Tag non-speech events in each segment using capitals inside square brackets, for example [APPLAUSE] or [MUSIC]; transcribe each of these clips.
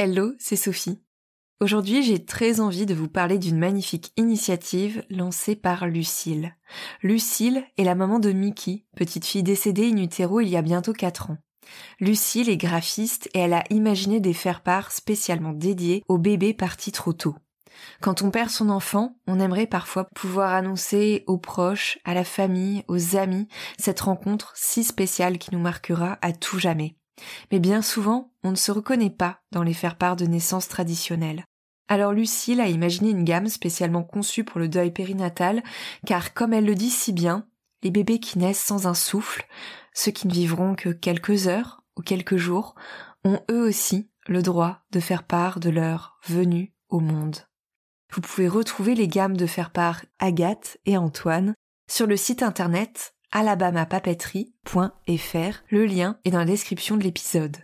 Hello, c'est Sophie. Aujourd'hui, j'ai très envie de vous parler d'une magnifique initiative lancée par Lucille. Lucille est la maman de Mickey, petite fille décédée in utero il y a bientôt 4 ans. Lucille est graphiste et elle a imaginé des faire-part spécialement dédiés aux bébés partis trop tôt. Quand on perd son enfant, on aimerait parfois pouvoir annoncer aux proches, à la famille, aux amis, cette rencontre si spéciale qui nous marquera à tout jamais. Mais bien souvent, on ne se reconnaît pas dans les faire-part de naissance traditionnelles. Alors Lucille a imaginé une gamme spécialement conçue pour le deuil périnatal, car comme elle le dit si bien, les bébés qui naissent sans un souffle, ceux qui ne vivront que quelques heures ou quelques jours, ont eux aussi le droit de faire part de leur venue au monde. Vous pouvez retrouver les gammes de faire part Agathe et Antoine sur le site internet alabamapapeterie.fr. Le lien est dans la description de l'épisode.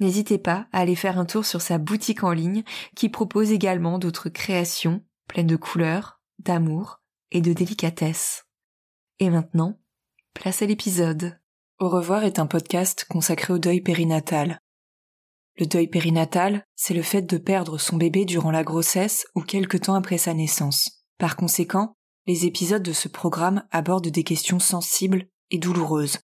N'hésitez pas à aller faire un tour sur sa boutique en ligne qui propose également d'autres créations pleines de couleurs, d'amour et de délicatesse. Et maintenant, place à l'épisode. Au revoir est un podcast consacré au deuil périnatal. Le deuil périnatal, c'est le fait de perdre son bébé durant la grossesse ou quelque temps après sa naissance. Par conséquent, les épisodes de ce programme abordent des questions sensibles et douloureuses.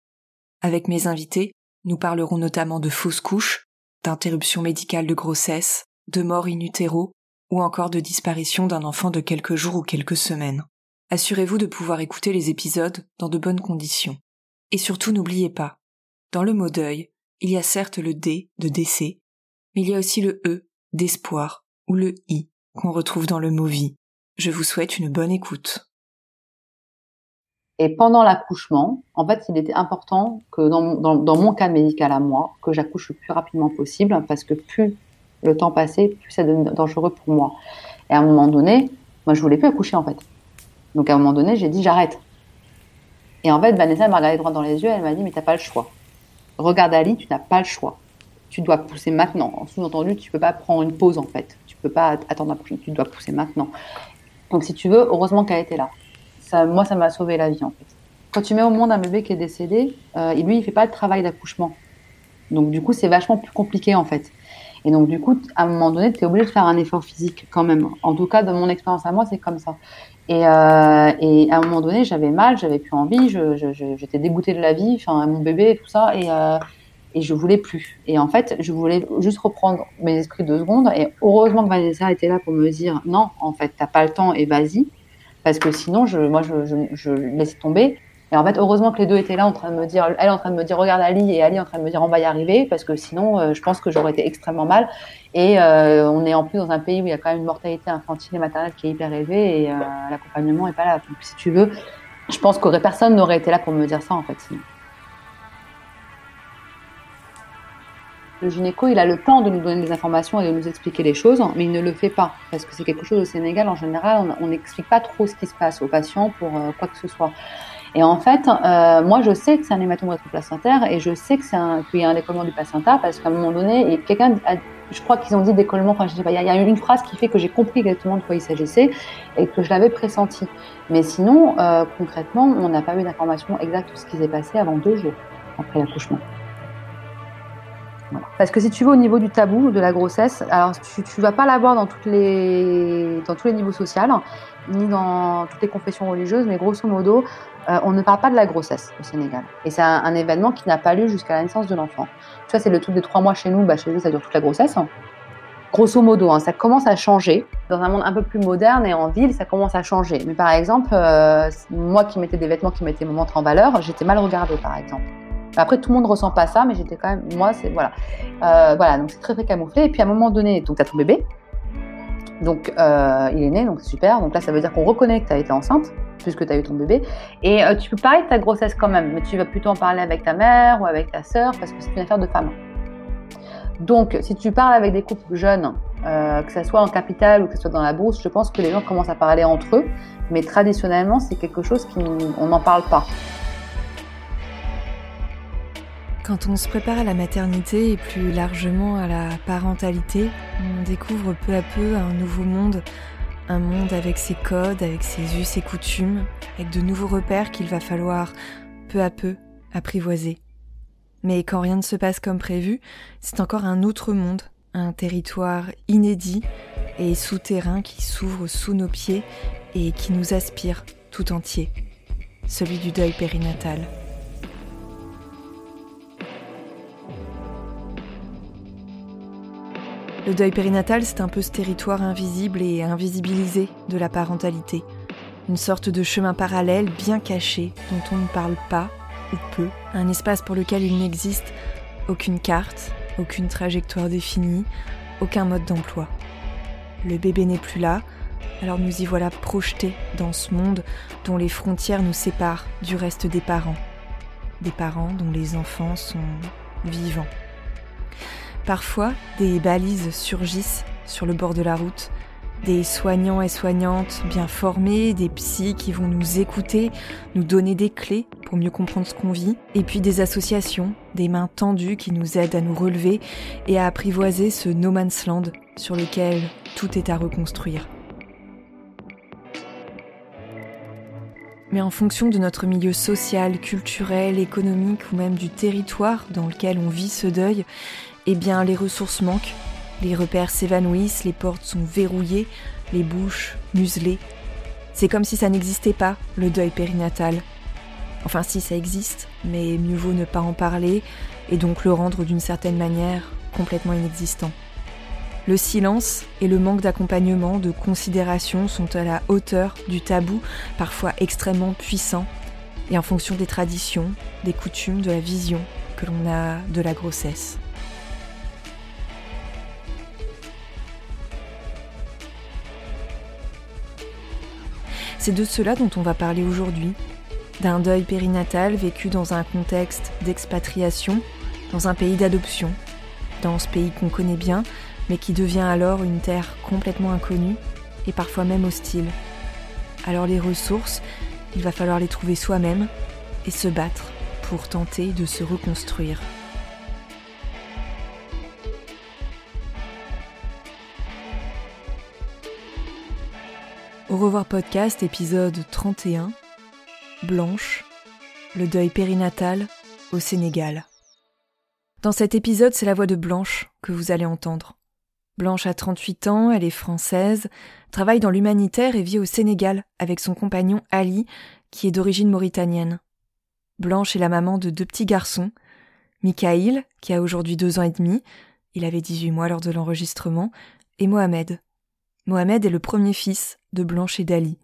Avec mes invités, nous parlerons notamment de fausses couches, d'interruption médicale de grossesse, de mort in utero ou encore de disparition d'un enfant de quelques jours ou quelques semaines. Assurez-vous de pouvoir écouter les épisodes dans de bonnes conditions. Et surtout n'oubliez pas, dans le mot deuil, il y a certes le D de décès, mais il y a aussi le E d'espoir ou le I qu'on retrouve dans le mot vie. Je vous souhaite une bonne écoute. Et pendant l'accouchement, en fait, il était important que dans, mon cas médical à moi, que j'accouche le plus rapidement possible, parce que plus le temps passait, plus ça devenait dangereux pour moi. Et à un moment donné, moi, je voulais plus accoucher, en fait. Donc, à un moment donné, j'ai dit, j'arrête. Et en fait, Vanessa m'a regardé droit dans les yeux, elle m'a dit, mais t'as pas le choix. Regarde Ali, tu n'as pas le choix. Tu dois pousser maintenant. En sous-entendu, tu peux pas prendre une pause, en fait. Tu peux pas attendre prochaine, tu dois pousser maintenant. Donc, si tu veux, heureusement qu'elle était là moi, ça m'a sauvé la vie en fait. Quand tu mets au monde un bébé qui est décédé, euh, lui, il fait pas de travail d'accouchement. Donc du coup, c'est vachement plus compliqué en fait. Et donc du coup, à un moment donné, tu es obligé de faire un effort physique quand même. En tout cas, de mon expérience à moi, c'est comme ça. Et, euh, et, à un moment donné, j'avais mal, j'avais plus envie, j'étais dégoûtée de la vie, enfin mon bébé et tout ça, et, euh, et je voulais plus. Et en fait, je voulais juste reprendre mes esprits deux secondes. Et heureusement que Vanessa était là pour me dire non, en fait, t'as pas le temps et vas-y parce que sinon, moi, je, je, je laissais tomber. Et en fait, heureusement que les deux étaient là en train de me dire, elle en train de me dire, regarde Ali, et Ali en train de me dire, on va y arriver, parce que sinon, euh, je pense que j'aurais été extrêmement mal. Et euh, on est en plus dans un pays où il y a quand même une mortalité infantile et maternelle qui est hyper élevée, et euh, l'accompagnement est pas là. Donc, si tu veux, je pense que personne n'aurait été là pour me dire ça, en fait. Sinon. Le gynéco, il a le temps de nous donner des informations et de nous expliquer les choses, mais il ne le fait pas parce que c'est quelque chose au Sénégal en général, on n'explique pas trop ce qui se passe aux patients pour euh, quoi que ce soit. Et en fait, euh, moi, je sais que c'est un hématome rétroplacentaire et je sais que c'est qu'il y a un décollement du placenta parce qu'à un moment donné, quelqu'un, je crois qu'ils ont dit décollement. Enfin, je sais pas. Il y, a une phrase qui fait que j'ai compris exactement de quoi il s'agissait et que je l'avais pressenti. Mais sinon, euh, concrètement, on n'a pas eu d'information exacte sur ce qui s'est passé avant deux jours après l'accouchement. Parce que si tu veux au niveau du tabou de la grossesse, alors tu, ne vas pas l'avoir dans tous les niveaux sociaux, ni dans toutes les confessions religieuses, mais grosso modo, euh, on ne parle pas de la grossesse au Sénégal. Et c'est un, événement qui n'a pas lieu jusqu'à la naissance de l'enfant. Tu vois, c'est le truc des trois mois chez nous, bah chez eux ça dure toute la grossesse. Grosso modo, hein, ça commence à changer. Dans un monde un peu plus moderne et en ville, ça commence à changer. Mais par exemple, euh, moi qui mettais des vêtements qui mettaient mon ventre en valeur, j'étais mal regardée par exemple. Après, tout le monde ressent pas ça, mais j'étais quand même, moi, c'est voilà, euh, voilà, donc c'est très très camouflé. Et puis à un moment donné, donc as ton bébé, donc euh, il est né, donc c'est super. Donc là, ça veut dire qu'on reconnaît que tu as été enceinte puisque tu as eu ton bébé. Et euh, tu peux parler de ta grossesse quand même, mais tu vas plutôt en parler avec ta mère ou avec ta sœur parce que c'est une affaire de femme. Donc, si tu parles avec des couples jeunes, que ce soit en capital ou que ce soit dans la bourse, je pense que les gens commencent à parler entre eux. Mais traditionnellement, c'est quelque chose qu'on n'en parle pas. Quand on se prépare à la maternité et plus largement à la parentalité, on découvre peu à peu un nouveau monde, un monde avec ses codes, avec ses us, ses coutumes, avec de nouveaux repères qu'il va falloir peu à peu apprivoiser. Mais quand rien ne se passe comme prévu, c'est encore un autre monde, un territoire inédit et souterrain qui s'ouvre sous nos pieds et qui nous aspire tout entier, celui du deuil périnatal. Le deuil périnatal, c'est un peu ce territoire invisible et invisibilisé de la parentalité. Une sorte de chemin parallèle bien caché dont on ne parle pas ou peu. Un espace pour lequel il n'existe aucune carte, aucune trajectoire définie, aucun mode d'emploi. Le bébé n'est plus là, alors nous y voilà projetés dans ce monde dont les frontières nous séparent du reste des parents. Des parents dont les enfants sont vivants. Parfois, des balises surgissent sur le bord de la route, des soignants et soignantes bien formés, des psys qui vont nous écouter, nous donner des clés pour mieux comprendre ce qu'on vit, et puis des associations, des mains tendues qui nous aident à nous relever et à apprivoiser ce no man's land sur lequel tout est à reconstruire. Mais en fonction de notre milieu social, culturel, économique ou même du territoire dans lequel on vit ce deuil, eh bien les ressources manquent, les repères s'évanouissent, les portes sont verrouillées, les bouches muselées. C'est comme si ça n'existait pas, le deuil périnatal. Enfin si ça existe, mais mieux vaut ne pas en parler et donc le rendre d'une certaine manière complètement inexistant. Le silence et le manque d'accompagnement, de considération sont à la hauteur du tabou, parfois extrêmement puissant, et en fonction des traditions, des coutumes, de la vision que l'on a de la grossesse. C'est de cela dont on va parler aujourd'hui, d'un deuil périnatal vécu dans un contexte d'expatriation, dans un pays d'adoption, dans ce pays qu'on connaît bien, mais qui devient alors une terre complètement inconnue et parfois même hostile. Alors les ressources, il va falloir les trouver soi-même et se battre pour tenter de se reconstruire. Au revoir podcast épisode 31 Blanche, le deuil périnatal au Sénégal. Dans cet épisode, c'est la voix de Blanche que vous allez entendre. Blanche a 38 ans, elle est française, travaille dans l'humanitaire et vit au Sénégal avec son compagnon Ali, qui est d'origine mauritanienne. Blanche est la maman de deux petits garçons, Mikaïl, qui a aujourd'hui deux ans et demi, il avait 18 mois lors de l'enregistrement, et Mohamed, Mohamed est le premier fils de Blanche et d'Ali.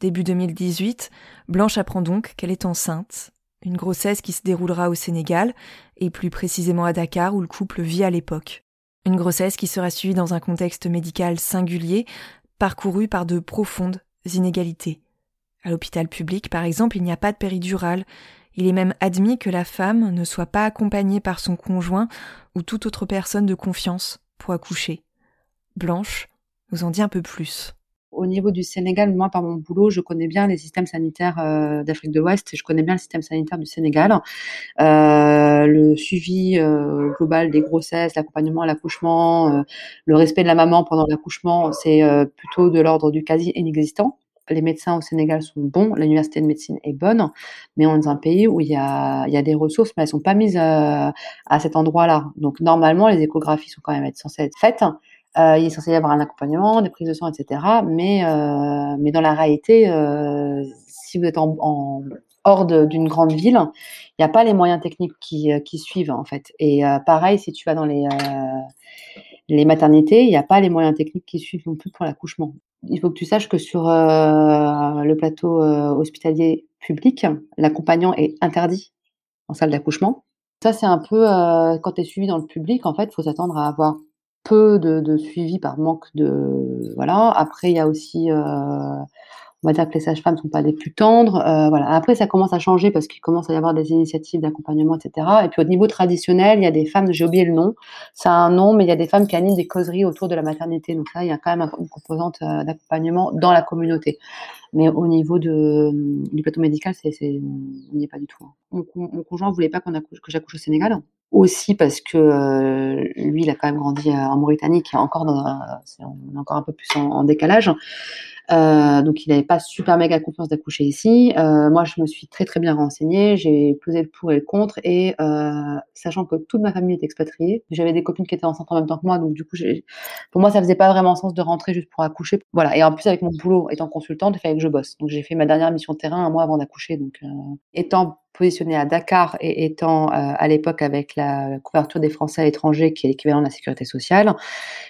Début 2018, Blanche apprend donc qu'elle est enceinte, une grossesse qui se déroulera au Sénégal, et plus précisément à Dakar où le couple vit à l'époque. Une grossesse qui sera suivie dans un contexte médical singulier, parcouru par de profondes inégalités. À l'hôpital public, par exemple, il n'y a pas de péridurale. Il est même admis que la femme ne soit pas accompagnée par son conjoint ou toute autre personne de confiance pour accoucher. Blanche nous en dit un peu plus. Au niveau du Sénégal, moi, par mon boulot, je connais bien les systèmes sanitaires euh, d'Afrique de l'Ouest et je connais bien le système sanitaire du Sénégal. Euh, le suivi euh, global des grossesses, l'accompagnement à l'accouchement, le respect de la maman pendant l'accouchement, c'est plutôt de l'ordre du quasi inexistant. Les médecins au Sénégal sont bons, l'université de médecine est bonne, mais on est dans un pays où il y a, des ressources, mais elles sont pas mises à cet endroit-là. Donc normalement, les échographies sont quand même censées être faites. Euh, il est censé y avoir un accompagnement, des prises de sang, etc. Mais, euh, mais dans la réalité, euh, si vous êtes en, en hors d'une grande ville, il n'y a pas les moyens techniques qui, suivent en fait. Et pareil, si tu vas dans les, les maternités, il n'y a pas les moyens techniques qui suivent non plus pour l'accouchement. Il faut que tu saches que sur le plateau hospitalier public, l'accompagnant est interdit en salle d'accouchement. Ça, c'est un peu quand tu es suivi dans le public, en fait, il faut s'attendre à avoir peu de, suivi par manque de voilà. Après, il y a aussi, euh, on va dire que les sages-femmes sont pas des plus tendres. Euh, voilà. Après, ça commence à changer parce qu'il commence à y avoir des initiatives d'accompagnement, etc. Et puis au niveau traditionnel, il y a des femmes, j'ai oublié le nom, ça a un nom, mais il y a des femmes qui animent des causeries autour de la maternité. Donc là, il y a quand même une composante euh, d'accompagnement dans la communauté. Mais au niveau du plateau médical, c'est, on n'y est pas du tout. Hein. Mon, mon conjoint voulait pas qu'on que j'accouche au Sénégal? Aussi parce que euh, lui, il a quand même grandi en Mauritanie, qui est encore dans, est encore un peu plus en décalage. Euh, donc il n'avait pas super méga confiance d'accoucher ici. Euh, moi, je me suis très très bien renseignée, j'ai pesé le pour et le contre, et euh, sachant que toute ma famille est expatriée, j'avais des copines qui étaient enceintes en même temps que moi, donc du coup, pour moi, ça faisait pas vraiment sens de rentrer juste pour accoucher. Voilà. Et en plus, avec mon boulot étant consultante, il fallait que je bosse. Donc j'ai fait ma dernière mission terrain un mois avant d'accoucher. Donc étant positionnée à Dakar et étant à l'époque avec la couverture des Français à l'étranger, qui est l'équivalent de la sécurité sociale,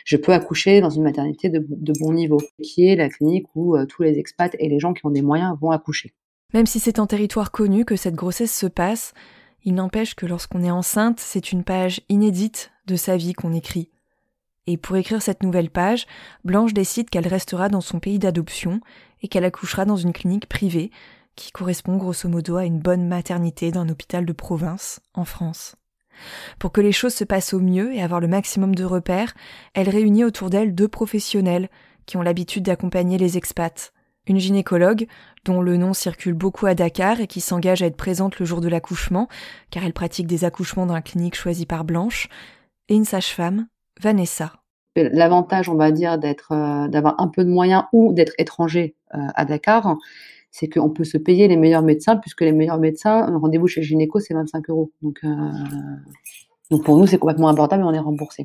je peux accoucher dans une maternité de, bon niveau, qui est la clinique où euh, tous les expats et les gens qui ont des moyens vont accoucher. Même si c'est en territoire connu que cette grossesse se passe, il n'empêche que lorsqu'on est enceinte, c'est une page inédite de sa vie qu'on écrit. Et pour écrire cette nouvelle page, Blanche décide qu'elle restera dans son pays d'adoption et qu'elle accouchera dans une clinique privée qui correspond grosso modo à une bonne maternité d'un hôpital de province en France. Pour que les choses se passent au mieux et avoir le maximum de repères, elle réunit autour d'elle deux professionnels qui ont l'habitude d'accompagner les expats. Une gynécologue, dont le nom circule beaucoup à Dakar et qui s'engage à être présente le jour de l'accouchement, car elle pratique des accouchements dans la clinique choisie par Blanche, et une sage-femme, Vanessa. L'avantage, on va dire, euh, d'avoir un peu de moyens ou d'être étranger euh, à Dakar, c'est qu'on peut se payer les meilleurs médecins, puisque les meilleurs médecins, un rendez-vous chez le gynéco, c'est 25 euros. Donc, euh, donc pour nous, c'est complètement abordable et on est remboursé.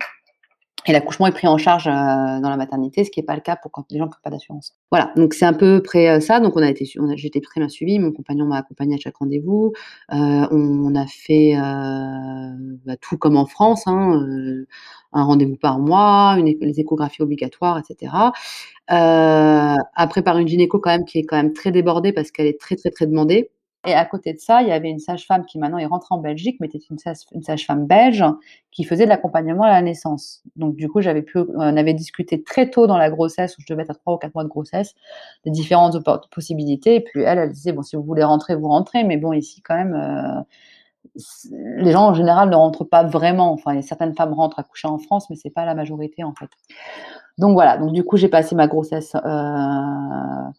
Et l'accouchement est pris en charge euh, dans la maternité, ce qui n'est pas le cas pour quand les gens n'ont pas d'assurance. Voilà, donc c'est un peu près euh, ça. Donc on a été, j'étais très bien suivie. Mon compagnon m'a accompagnée à chaque rendez-vous. Euh, on, a fait bah, tout comme en France, hein, un rendez-vous par mois, une, les échographies obligatoires, etc. après par une gynéco quand même qui est quand même très débordée parce qu'elle est très très très demandée. Et à côté de ça, il y avait une sage-femme qui maintenant est rentrée en Belgique, mais était une, sage-femme belge qui faisait de l'accompagnement à la naissance. Donc du coup, j'avais pu, on avait discuté très tôt dans la grossesse, où je devais être à trois ou quatre mois de grossesse, des différentes possibilités. Et puis elle, elle disait bon, si vous voulez rentrer, vous rentrez, mais bon, ici quand même. Euh, les gens en général ne rentrent pas vraiment. Enfin, certaines femmes rentrent à coucher en France, mais c'est pas la majorité en fait. Donc voilà. Donc du coup, j'ai passé ma grossesse euh,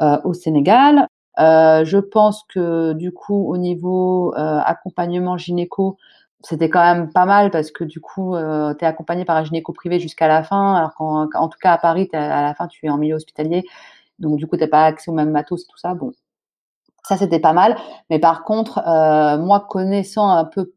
euh, au Sénégal. Euh, je pense que du coup, au niveau euh, accompagnement gynéco, c'était quand même pas mal parce que du coup, euh, tu es accompagné par un gynéco privé jusqu'à la fin, alors qu'en en tout cas à Paris, à la fin, tu es en milieu hospitalier, donc du coup, tu pas accès au même matos et tout ça. Bon, ça c'était pas mal. Mais par contre, euh, moi, connaissant un peu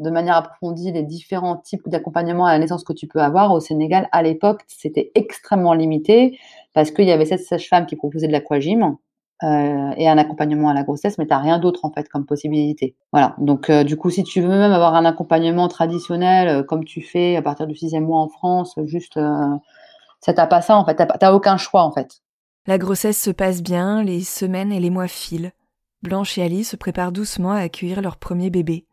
de manière approfondie les différents types d'accompagnement à la naissance que tu peux avoir au Sénégal, à l'époque, c'était extrêmement limité parce qu'il y avait cette sage-femme qui proposait de l'aquagym euh, et un accompagnement à la grossesse, mais tu n'as rien d'autre en fait comme possibilité. Voilà. Donc euh, du coup, si tu veux même avoir un accompagnement traditionnel euh, comme tu fais à partir du sixième mois en France, juste ça t'a pas ça en fait. T'as aucun choix en fait. La grossesse se passe bien, les semaines et les mois filent. Blanche et Ali se préparent doucement à accueillir leur premier bébé.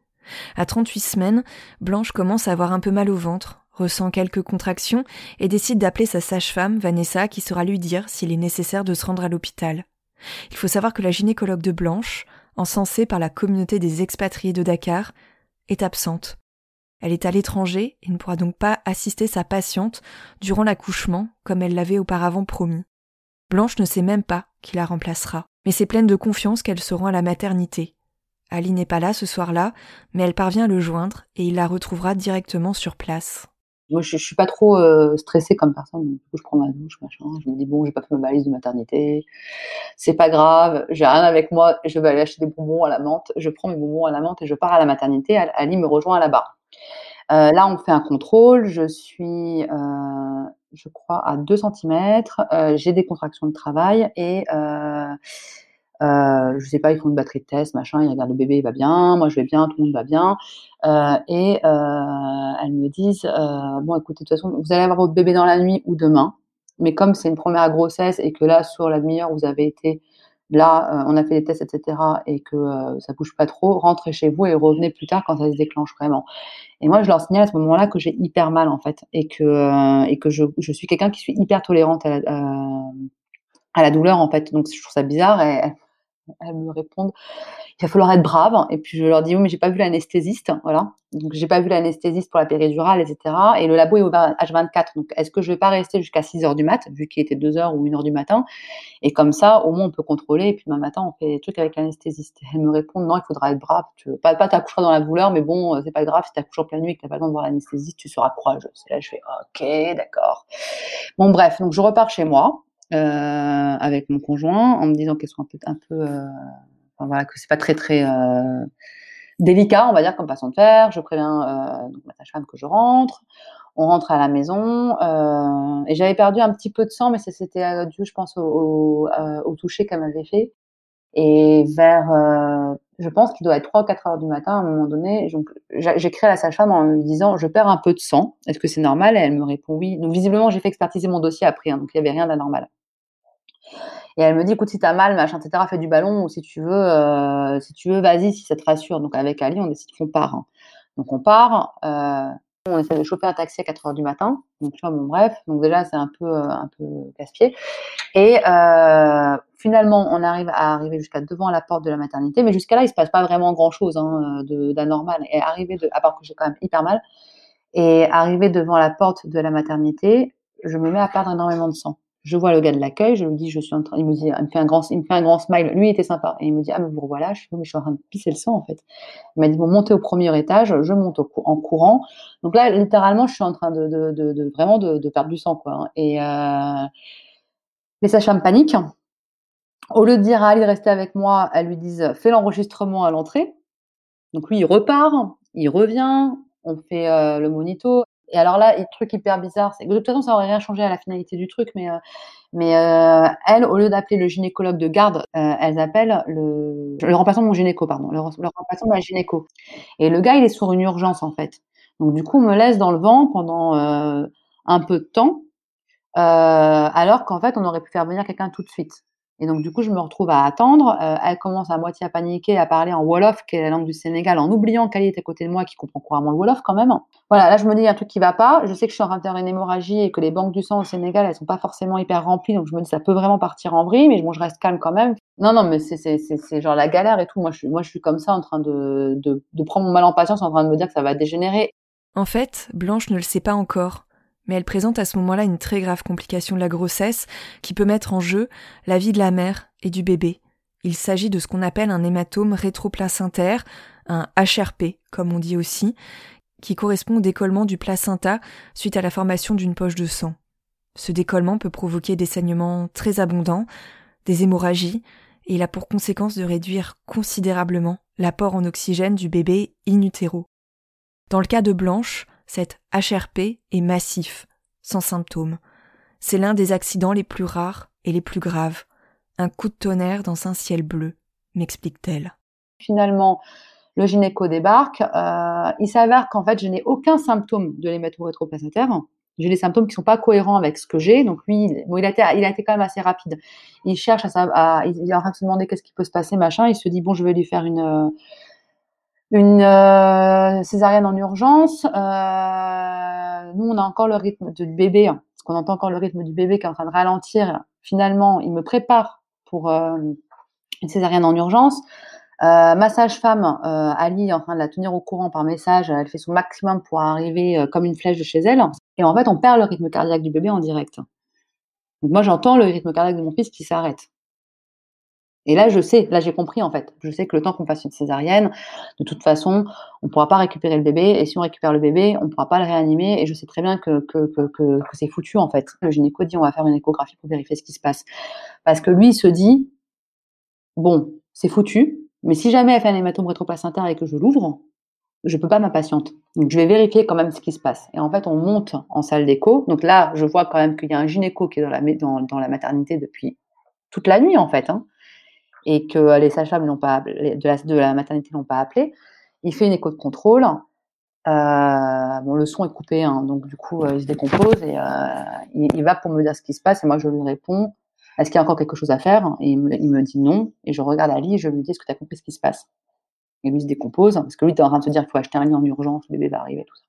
À 38 semaines, Blanche commence à avoir un peu mal au ventre, ressent quelques contractions et décide d'appeler sa sage-femme, Vanessa, qui saura lui dire s'il est nécessaire de se rendre à l'hôpital. Il faut savoir que la gynécologue de Blanche, encensée par la communauté des expatriés de Dakar, est absente. Elle est à l'étranger et ne pourra donc pas assister sa patiente durant l'accouchement comme elle l'avait auparavant promis. Blanche ne sait même pas qui la remplacera, mais c'est pleine de confiance qu'elle se rend à la maternité. Ali n'est pas là ce soir-là, mais elle parvient à le joindre et il la retrouvera directement sur place. Moi, je, je suis pas trop euh, stressée comme personne. Du coup, je prends ma douche, machin. Je me dis bon, j'ai pas fait ma balise de maternité. C'est pas grave. J'ai rien avec moi. Je vais aller acheter des bonbons à la menthe. Je prends mes bonbons à la menthe et je pars à la maternité. Ali me rejoint là-bas. Euh, là, on fait un contrôle. Je suis, euh, je crois, à 2 cm. J'ai des contractions de travail et euh, je sais pas, ils font une batterie de test, machin, ils regardent le bébé, il va bien, moi je vais bien, tout le monde va bien. Euh, et euh, elles me disent, euh, bon écoutez, de toute façon, vous allez avoir votre bébé dans la nuit ou demain, mais comme c'est une première grossesse et que là, sur la demi-heure, vous avez été là, on a fait des tests, etc., et que ça bouge pas trop, rentrez chez vous et revenez plus tard quand ça se déclenche vraiment. Et moi, je leur signale à ce moment-là que j'ai hyper mal, en fait, et que, je, suis quelqu'un qui suis hyper tolérante à la, douleur en fait. Donc je trouve ça bizarre. Elles me répondent il va falloir être brave. Et puis je leur dis oui, mais j'ai pas vu l'anesthésiste, voilà. Donc j'ai pas vu l'anesthésiste pour la péridurale, etc. Et le labo est ouvert H24. Donc est-ce que je vais pas rester jusqu'à 6 heures du mat, vu qu'il était 2 heures ou 1 heure du matin? Et comme ça, au moins on peut contrôler. Et puis demain matin, on fait des trucs avec l'anesthésiste. Elles me répondent non, il faudra être brave. Tu veux pas, pas t'accoucher dans la douleur, mais bon, euh, c'est pas grave si t'accouches en pleine nuit et que t'as pas le de voir l'anesthésiste, tu seras courageuse. Et là, je fais ok, d'accord. Bon bref, donc je repars chez moi. Euh, avec mon conjoint en me disant qu'elles sont un peu, un peu euh, voilà, que c'est pas très très euh, délicat, on va dire, comme façon de faire. Je préviens euh, donc ma sage-femme que je rentre. On rentre à la maison euh, et j'avais perdu un petit peu de sang, mais c'était dû, je pense, au, au, toucher qu'elle m'avait fait. Et vers, je pense qu'il doit être 3 ou 4 heures du matin, à un moment donné, j'écris à la sage-femme en lui disant, je perds un peu de sang, est-ce que c'est normal? Et elle me répond oui. Donc visiblement, j'ai fait expertiser mon dossier après, hein, donc il n'y avait rien d'anormal. Et elle me dit, écoute, si t'as mal, machin, etc., fais du ballon, ou si tu veux, euh, si tu veux, vas-y, si ça te rassure. Donc avec Ali, on décide qu'on part. Hein. Donc on part, euh, on essaie de choper un taxi à 4 heures du matin. Donc tu vois, bon bref, donc déjà c'est un peu, euh, un peu casse-pied. Et euh, finalement, on arrive à arriver jusqu'à devant la porte de la maternité, mais jusqu'à là, il se passe pas vraiment grand-chose hein, d'anormal. Et arriver, de, à part que j'ai quand même hyper mal, et arriver devant la porte de la maternité, je me mets à perdre énormément de sang je vois le gars de l'accueil, je lui dis, je suis en train, il me dit, il me fait un grand, il me fait un grand smile. Lui, il était sympa. Et il me dit, ah, mais vous revoilà. Je suis, en train de pisser le sang, en fait. Il m'a dit, bon, montez au premier étage, je monte en courant. Donc là, littéralement, je suis en train de, de, de, de vraiment de, perdre du sang, quoi. Et, euh, les sages-femmes paniquent. Au lieu de dire à Ali de rester avec moi, elles lui disent, fais l'enregistrement à l'entrée. Donc lui, il repart, il revient, on fait euh, le monito. Et alors là, le truc hyper bizarre, c'est que de toute façon, ça aurait rien changé à la finalité du truc, mais, euh, euh, elles, au lieu d'appeler le gynécologue de garde, euh, elles appellent le, le remplaçant de mon gynéco, pardon, le, remplaçant de gynéco. Et le gars, il est sur une urgence, en fait. Donc, du coup, on me laisse dans le vent pendant un peu de temps, alors qu'en fait, on aurait pu faire venir quelqu'un tout de suite. Et donc, du coup, je me retrouve à attendre. Euh, elle commence à moitié à paniquer, à parler en Wolof, qui est la langue du Sénégal, en oubliant qu'elle est à côté de moi, qui comprend couramment le Wolof quand même. Voilà, là, je me dis, il y a un truc qui va pas. Je sais que je suis en train de faire une hémorragie et que les banques du sang au Sénégal, elles sont pas forcément hyper remplies. Donc, je me dis, ça peut vraiment partir en vrille, mais bon, je reste calme quand même. Non, non, mais c'est genre la galère et tout. Moi je, suis, comme ça, en train de prendre mon mal en patience, en train de me dire que ça va dégénérer. En fait, Blanche ne le sait pas encore mais elle présente à ce moment-là une très grave complication de la grossesse qui peut mettre en jeu la vie de la mère et du bébé. Il s'agit de ce qu'on appelle un hématome rétroplacentaire, un HRP comme on dit aussi, qui correspond au décollement du placenta suite à la formation d'une poche de sang. Ce décollement peut provoquer des saignements très abondants, des hémorragies, et il a pour conséquence de réduire considérablement l'apport en oxygène du bébé in utero. Dans le cas de Blanche, cet HRP est massif, sans symptômes. C'est l'un des accidents les plus rares et les plus graves. Un coup de tonnerre dans un ciel bleu, m'explique-t-elle. Finalement, le gynéco débarque. Euh, il s'avère qu'en fait, je n'ai aucun symptôme de l'hémato-rétroplacentaire. J'ai des symptômes qui ne sont pas cohérents avec ce que j'ai. Donc lui, il, a été, il a été quand même assez rapide. Il cherche à, à il est en train de se demander qu'est-ce qui peut se passer, machin. Il se dit bon, je vais lui faire une une euh, césarienne en urgence. Euh, nous, on a encore le rythme du bébé, hein, parce qu'on entend encore le rythme du bébé qui est en train de ralentir. Finalement, il me prépare pour euh, une césarienne en urgence. Ma sage-femme, Ali, est en train de la tenir au courant par message. Elle fait son maximum pour arriver comme une flèche de chez elle. Et en fait, on perd le rythme cardiaque du bébé en direct. Moi, j'entends le rythme cardiaque de mon fils qui s'arrête. Et là, je sais, là, j'ai compris en fait. Je sais que le temps qu'on fasse une césarienne, de toute façon, on ne pourra pas récupérer le bébé. Et si on récupère le bébé, on ne pourra pas le réanimer. Et je sais très bien que, que, que, c'est foutu en fait. Le gynéco dit on va faire une échographie pour vérifier ce qui se passe. Parce que lui, il se dit bon, c'est foutu. Mais si jamais elle fait un hématome rétroplacentaire et que je l'ouvre, je peux pas ma patiente. Donc je vais vérifier quand même ce qui se passe. Et en fait, on monte en salle d'écho. Donc là, je vois quand même qu'il y a un gynéco qui est dans la, dans la maternité depuis toute la nuit en fait. Hein et que les sages-femmes de la, de la maternité l'ont pas appelé. Il fait une écho de contrôle. Euh, bon, le son est coupé, hein, donc du coup, euh, il se décompose et euh, il, va pour me dire ce qui se passe et moi je lui réponds est-ce qu'il y a encore quelque chose à faire? Et il me, dit non. Et je regarde Ali et je lui dis est-ce que tu as compris ce qui se passe? Et lui se décompose parce que lui, il est en train de se dire qu'il faut acheter un lit en urgence, le bébé va arriver, tout ça.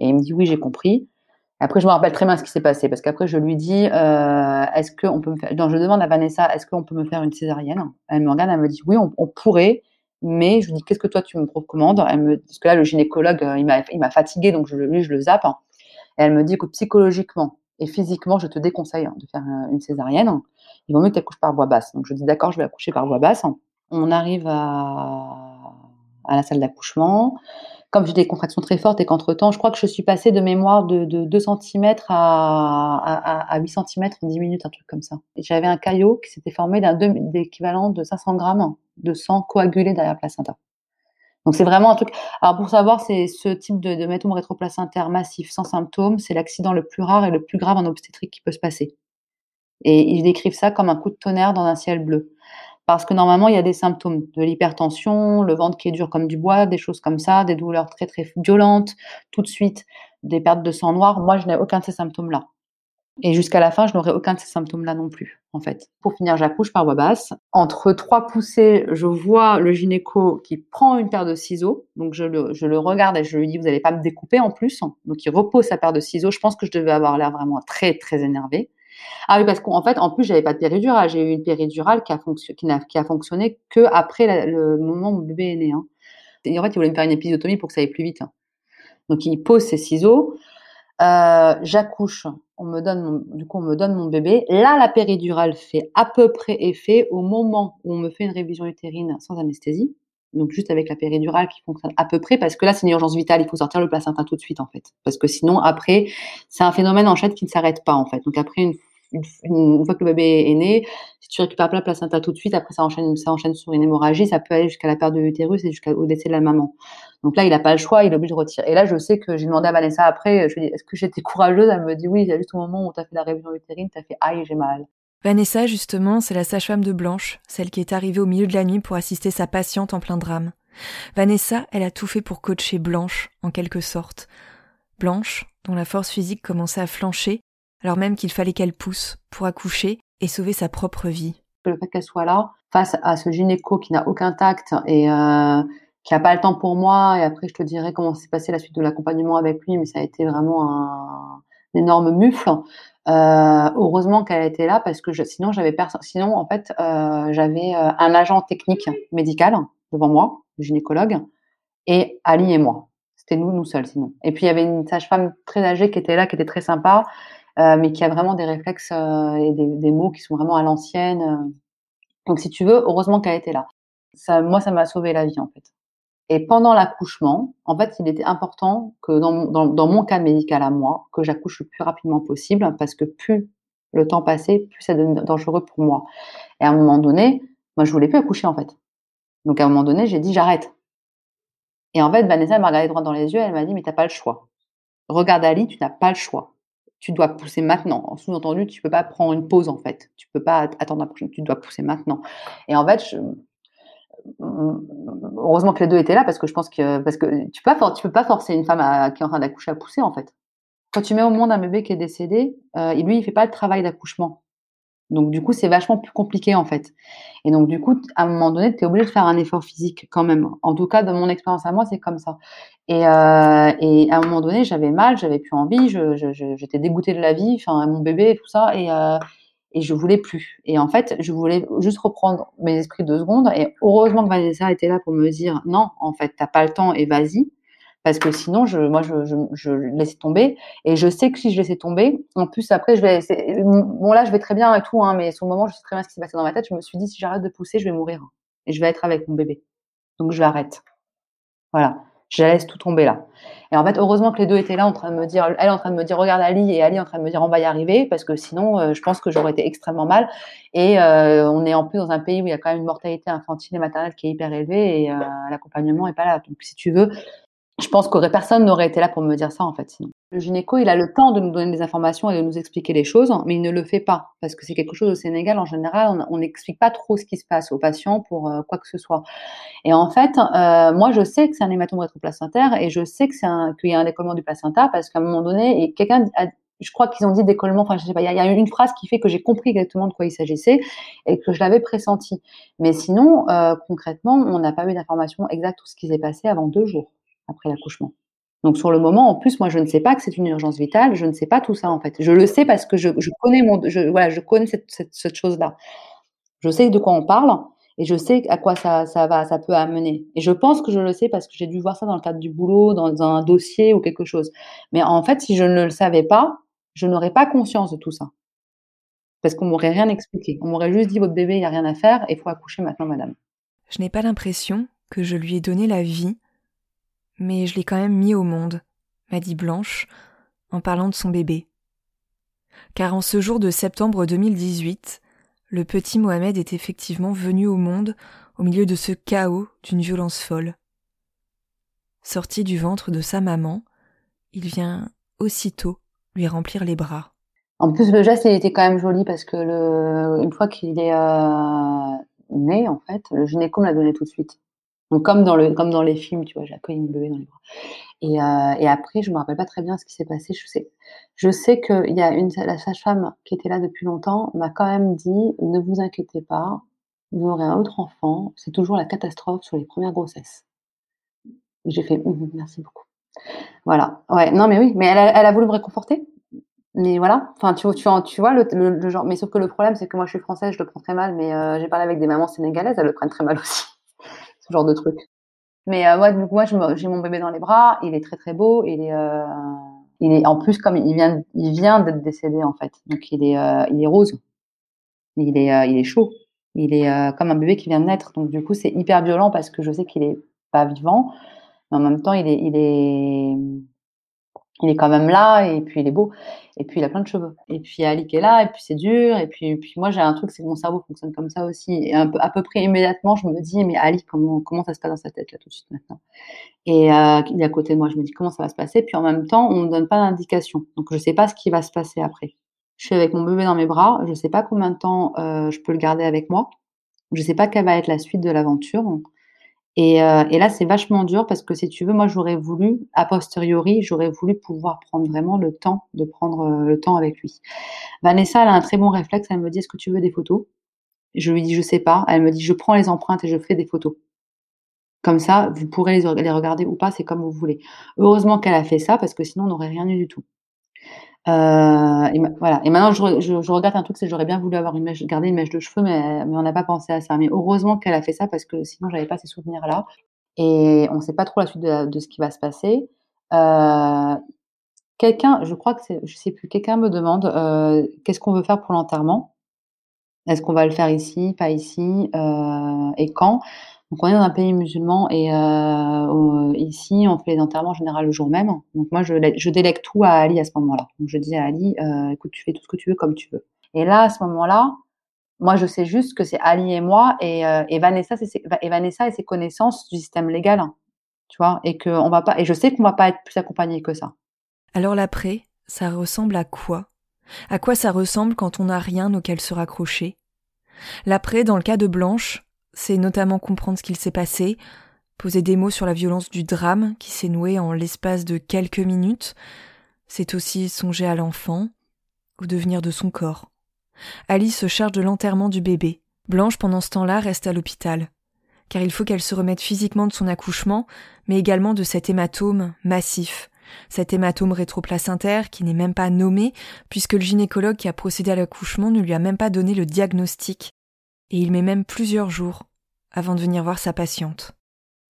Et il me dit oui, j'ai compris. Après, je me rappelle très bien ce qui s'est passé parce qu'après, je lui dis, euh, est-ce qu'on peut me faire, je demande à Vanessa, est-ce qu'on peut me faire une césarienne? Elle me regarde, elle me dit, oui, on, pourrait, mais je lui dis, qu'est-ce que toi tu me recommandes? Elle me, parce que là, le gynécologue, euh, il m'a, fatigué, donc lui, je le zappe. Et elle me dit, écoute, psychologiquement et physiquement, je te déconseille de faire euh, une césarienne. Il vaut mieux que tu accouches par voie basse. Donc je dis, d'accord, je vais accoucher par voie basse. On arrive à la salle d'accouchement comme j'ai des contractions très fortes et qu'entre-temps, je crois que je suis passée de mémoire de, 2 cm à, à, 8 cm en 10 minutes, un truc comme ça. J'avais un caillot qui s'était formé d'un d'équivalent de 500 grammes de sang coagulé derrière la placenta. Donc c'est vraiment un truc. Alors pour savoir, c'est ce type de, de métome rétroplacentaire massif sans symptômes, c'est l'accident le plus rare et le plus grave en obstétrique qui peut se passer. Et ils décrivent ça comme un coup de tonnerre dans un ciel bleu parce que normalement, il y a des symptômes de l'hypertension, le ventre qui est dur comme du bois, des choses comme ça, des douleurs très très violentes, tout de suite des pertes de sang noir. Moi, je n'ai aucun de ces symptômes-là. Et jusqu'à la fin, je n'aurai aucun de ces symptômes-là non plus, en fait. Pour finir, j'accouche par voie basse. Entre trois poussées, je vois le gynéco qui prend une paire de ciseaux. Donc, je le, regarde et je lui dis, vous n'allez pas me découper en plus. Donc, il repose sa paire de ciseaux. Je pense que je devais avoir l'air vraiment très, très énervé. Ah oui, parce qu'en fait, en plus, j'avais pas de péridurale. J'ai eu une péridurale qui a, qui qui a fonctionné que après le moment où mon bébé est né. Hein. Et en fait, il voulait me faire une épisiotomie pour que ça aille plus vite. Hein. Donc, il pose ses ciseaux. Euh, j'accouche. On me donne, du coup, on me donne mon bébé. Là, la péridurale fait à peu près effet au moment où on me fait une révision utérine sans anesthésie. Donc, juste avec la péridurale qui fonctionne à peu près, parce que là, c'est une urgence vitale. Il faut sortir le placenta tout de suite, en fait. Parce que sinon, après, c'est un phénomène en chaîne qui ne s'arrête pas, en fait. Donc, après une une, fois que le bébé est né, si tu récupères pas la placenta tout de suite, après ça enchaîne, ça enchaîne sur une hémorragie, ça peut aller jusqu'à la perte de l'utérus et jusqu'au décès de la maman. Donc là, il n'a pas le choix, il est obligé de retirer. Et là, je sais que j'ai demandé à Vanessa après, je lui ai dit, est-ce que j'étais courageuse? Elle me dit oui, il y a juste au moment où tu as fait la révision utérine, tu as fait aïe, j'ai mal. Vanessa, justement, c'est la sage-femme de Blanche, celle qui est arrivée au milieu de la nuit pour assister sa patiente en plein drame. Vanessa, elle a tout fait pour coacher Blanche, en quelque sorte. Blanche, dont la force physique commençait à flancher, alors même qu'il fallait qu'elle pousse pour accoucher et sauver sa propre vie. Le fait qu'elle soit là, face à ce gynéco qui n'a aucun tact et euh, qui n'a pas le temps pour moi, et après je te dirai comment s'est passé la suite de l'accompagnement avec lui, mais ça a été vraiment un, énorme mufle. Euh, heureusement qu'elle était là parce que sinon j'avais personne. Sinon en fait euh, j'avais un agent technique médical devant moi, le gynécologue, et Ali et moi. C'était nous, nous seuls sinon. Et puis il y avait une sage-femme très âgée qui était là, qui était très sympa, mais qui a vraiment des réflexes euh, et des, des, mots qui sont vraiment à l'ancienne. Euh. Donc, si tu veux, heureusement qu'elle était là. Ça, moi, ça m'a sauvé la vie, en fait. Et pendant l'accouchement, en fait, il était important que dans, dans, dans, mon cas médical à moi, que j'accouche le plus rapidement possible, parce que plus le temps passait, plus ça devenait dangereux pour moi. Et à un moment donné, moi, je voulais plus accoucher, en fait. Donc, à un moment donné, j'ai dit, j'arrête. Et en fait, Vanessa m'a regardé droit dans les yeux, elle m'a dit, mais t'as pas le choix. Regarde Ali, tu n'as pas le choix tu dois pousser maintenant. En sous-entendu, tu peux pas prendre une pause en fait. Tu peux pas attendre la prochaine. Tu dois pousser maintenant. Et en fait, je, heureusement que les deux étaient là parce que je pense que parce que tu peux pas peux pas forcer une femme qui est en train d'accoucher à pousser en fait. Quand tu mets au monde un bébé qui est décédé, euh, lui il fait pas le travail d'accouchement. Donc du coup, c'est vachement plus compliqué en fait. Et donc du coup, à un moment donné, tu es obligé de faire un effort physique quand même. En tout cas, dans mon expérience à moi, c'est comme ça. Et, euh, et, à un moment donné, j'avais mal, j'avais plus envie, j'étais dégoûtée de la vie, enfin mon bébé et tout ça, et, euh, et je voulais plus. Et en fait, je voulais juste reprendre mes esprits deux secondes. Et heureusement que Vanessa était là pour me dire non, en fait, t'as pas le temps et vas-y parce que sinon, je, moi, je, laissais tomber. Et je sais que si je laissais tomber, en plus, après, je vais. Bon, là, je vais très bien et tout, hein, mais sur le moment, je sais très bien ce qui s'est passé dans ma tête. Je me suis dit, si j'arrête de pousser, je vais mourir. Et je vais être avec mon bébé. Donc, je l'arrête. Voilà. Je la laisse tout tomber là. Et en fait, heureusement que les deux étaient là en train de me dire, elle en train de me dire, regarde Ali, et Ali en train de me dire, on va y arriver, parce que sinon, euh, je pense que j'aurais été extrêmement mal. Et euh, on est en plus dans un pays où il y a quand même une mortalité infantile et maternelle qui est hyper élevée, et euh, l'accompagnement est pas là. Donc, si tu veux, je pense qu'aurait personne n'aurait été là pour me dire ça en fait sinon. Le gynéco, il a le temps de nous donner des informations et de nous expliquer les choses, mais il ne le fait pas parce que c'est quelque chose au Sénégal en général, on n'explique pas trop ce qui se passe aux patients pour euh, quoi que ce soit. Et en fait, euh, moi je sais que c'est un hématome rétroplacentaire et je sais que c'est qu'il y a un décollement du placenta parce qu'à un moment donné, quelqu'un je crois qu'ils ont dit décollement, enfin je sais pas, il y, a une phrase qui fait que j'ai compris exactement de quoi il s'agissait et que je l'avais pressenti. Mais sinon, euh, concrètement, on n'a pas eu d'informations exactes sur ce qui s'est passé avant deux jours après l'accouchement. Donc sur le moment, en plus, moi, je ne sais pas que c'est une urgence vitale, je ne sais pas tout ça en fait. Je le sais parce que je, connais mon, voilà, je connais cette, chose-là. Je sais de quoi on parle et je sais à quoi ça, va, ça peut amener. Et je pense que je le sais parce que j'ai dû voir ça dans le cadre du boulot, dans, un dossier ou quelque chose. Mais en fait, si je ne le savais pas, je n'aurais pas conscience de tout ça. Parce qu'on m'aurait rien expliqué. On m'aurait juste dit votre bébé, il n'y a rien à faire et il faut accoucher maintenant, madame. Je n'ai pas l'impression que je lui ai donné la vie mais je l'ai quand même mis au monde, m'a dit Blanche, en parlant de son bébé. Car en ce jour de septembre 2018, le petit Mohamed est effectivement venu au monde au milieu de ce chaos d'une violence folle. Sorti du ventre de sa maman, il vient aussitôt lui remplir les bras. En plus, le geste, était quand même joli parce que une fois qu'il est euh, né, en fait, le gynéco me l'a donné tout de suite. Donc comme dans le comme dans les films, tu vois, j'ai accueilli mon bébé dans les bras. Et, euh, et après, je me rappelle pas très bien ce qui s'est passé. Je sais, je sais qu'il y a une la sage-femme qui était là depuis longtemps m'a quand même dit ne vous inquiétez pas, vous aurez un autre enfant. C'est toujours la catastrophe sur les premières grossesses. J'ai fait «Mmh, merci beaucoup. Voilà. Ouais. Non mais oui, mais elle a, elle a voulu me réconforter. Mais voilà, enfin tu, tu, tu vois le, le, genre, mais sauf que le problème c'est que moi je suis française, je le prends très mal, mais euh, j'ai parlé avec des mamans sénégalaises, elles le prennent très mal aussi ce genre de truc. Mais euh, moi, j'ai mon bébé dans les bras. Il est très très beau. Il est, euh, il est en plus comme il vient, il vient d'être décédé en fait. Donc il est, euh, il est rose. Il est, il est chaud. Il est comme un bébé qui vient de naître. Donc du coup, c'est hyper violent parce que je sais qu'il est pas vivant, mais en même temps, il est, il est, il est quand même là et puis il est beau. Et puis il a plein de cheveux. Et puis Ali qui est là et puis c'est dur et puis, puis moi j'ai un truc c'est que mon cerveau fonctionne comme ça aussi. Et un peu, à peu près immédiatement je me dis mais Ali comment comment ça se passe dans sa tête là tout de suite maintenant? Et euh, il est à côté de moi. Je me dis comment ça va se passer? Puis en même temps on ne donne pas d'indication. Donc je sais pas ce qui va se passer après. Je suis avec mon bébé dans mes bras. Je sais pas combien de temps euh, je peux le garder avec moi. Je sais pas quelle va être la suite de l'aventure et, euh, et, là, c'est vachement dur parce que si tu veux, moi, j'aurais voulu, a posteriori, j'aurais voulu pouvoir prendre vraiment le temps de prendre euh, le temps avec lui. Vanessa, elle a un très bon réflexe. Elle me dit, est-ce que tu veux des photos? Je lui dis, je sais pas. Elle me dit, je prends les empreintes et je fais des photos. Comme ça, vous pourrez les regarder ou pas, c'est comme vous voulez. Heureusement qu'elle a fait ça parce que sinon, on n'aurait rien eu du tout. Euh, et, voilà. Et maintenant, je, je, regarde un truc, c'est j'aurais bien voulu avoir une garder une mèche de cheveux, mais, on n'a pas pensé à ça. Mais heureusement qu'elle a fait ça parce que sinon, j'avais pas ces souvenirs-là. Et on ne sait pas trop la suite de, ce qui va se passer. Euh, quelqu'un, je crois que c'est, je sais plus, quelqu'un me demande euh, qu'est-ce qu'on veut faire pour l'enterrement? Est-ce qu'on va le faire ici, pas ici, et quand? Donc on est dans un pays musulman et euh, ici on fait les enterrements en général le jour même. Donc moi je, délègue tout à Ali à ce moment-là. Donc je dis à Ali, euh, écoute tu fais tout ce que tu veux comme tu veux. Et là à ce moment-là, moi je sais juste que c'est Ali et moi et, euh, et Vanessa et Vanessa et ses connaissances du système légal, tu vois, et que on va pas et je sais qu'on va pas être plus accompagné que ça. Alors l'après, ça ressemble à quoi? À quoi ça ressemble quand on n'a rien auquel se raccrocher? L'après, dans le cas de Blanche, c'est notamment comprendre ce qu'il s'est passé, poser des mots sur la violence du drame qui s'est noué en l'espace de quelques minutes, c'est aussi songer à l'enfant, au devenir de son corps. Alice se charge de l'enterrement du bébé. Blanche, pendant ce temps-là, reste à l'hôpital. Car il faut qu'elle se remette physiquement de son accouchement, mais également de cet hématome massif. Cet hématome rétroplacentaire qui n'est même pas nommé, puisque le gynécologue qui a procédé à l'accouchement ne lui a même pas donné le diagnostic et il met même plusieurs jours avant de venir voir sa patiente.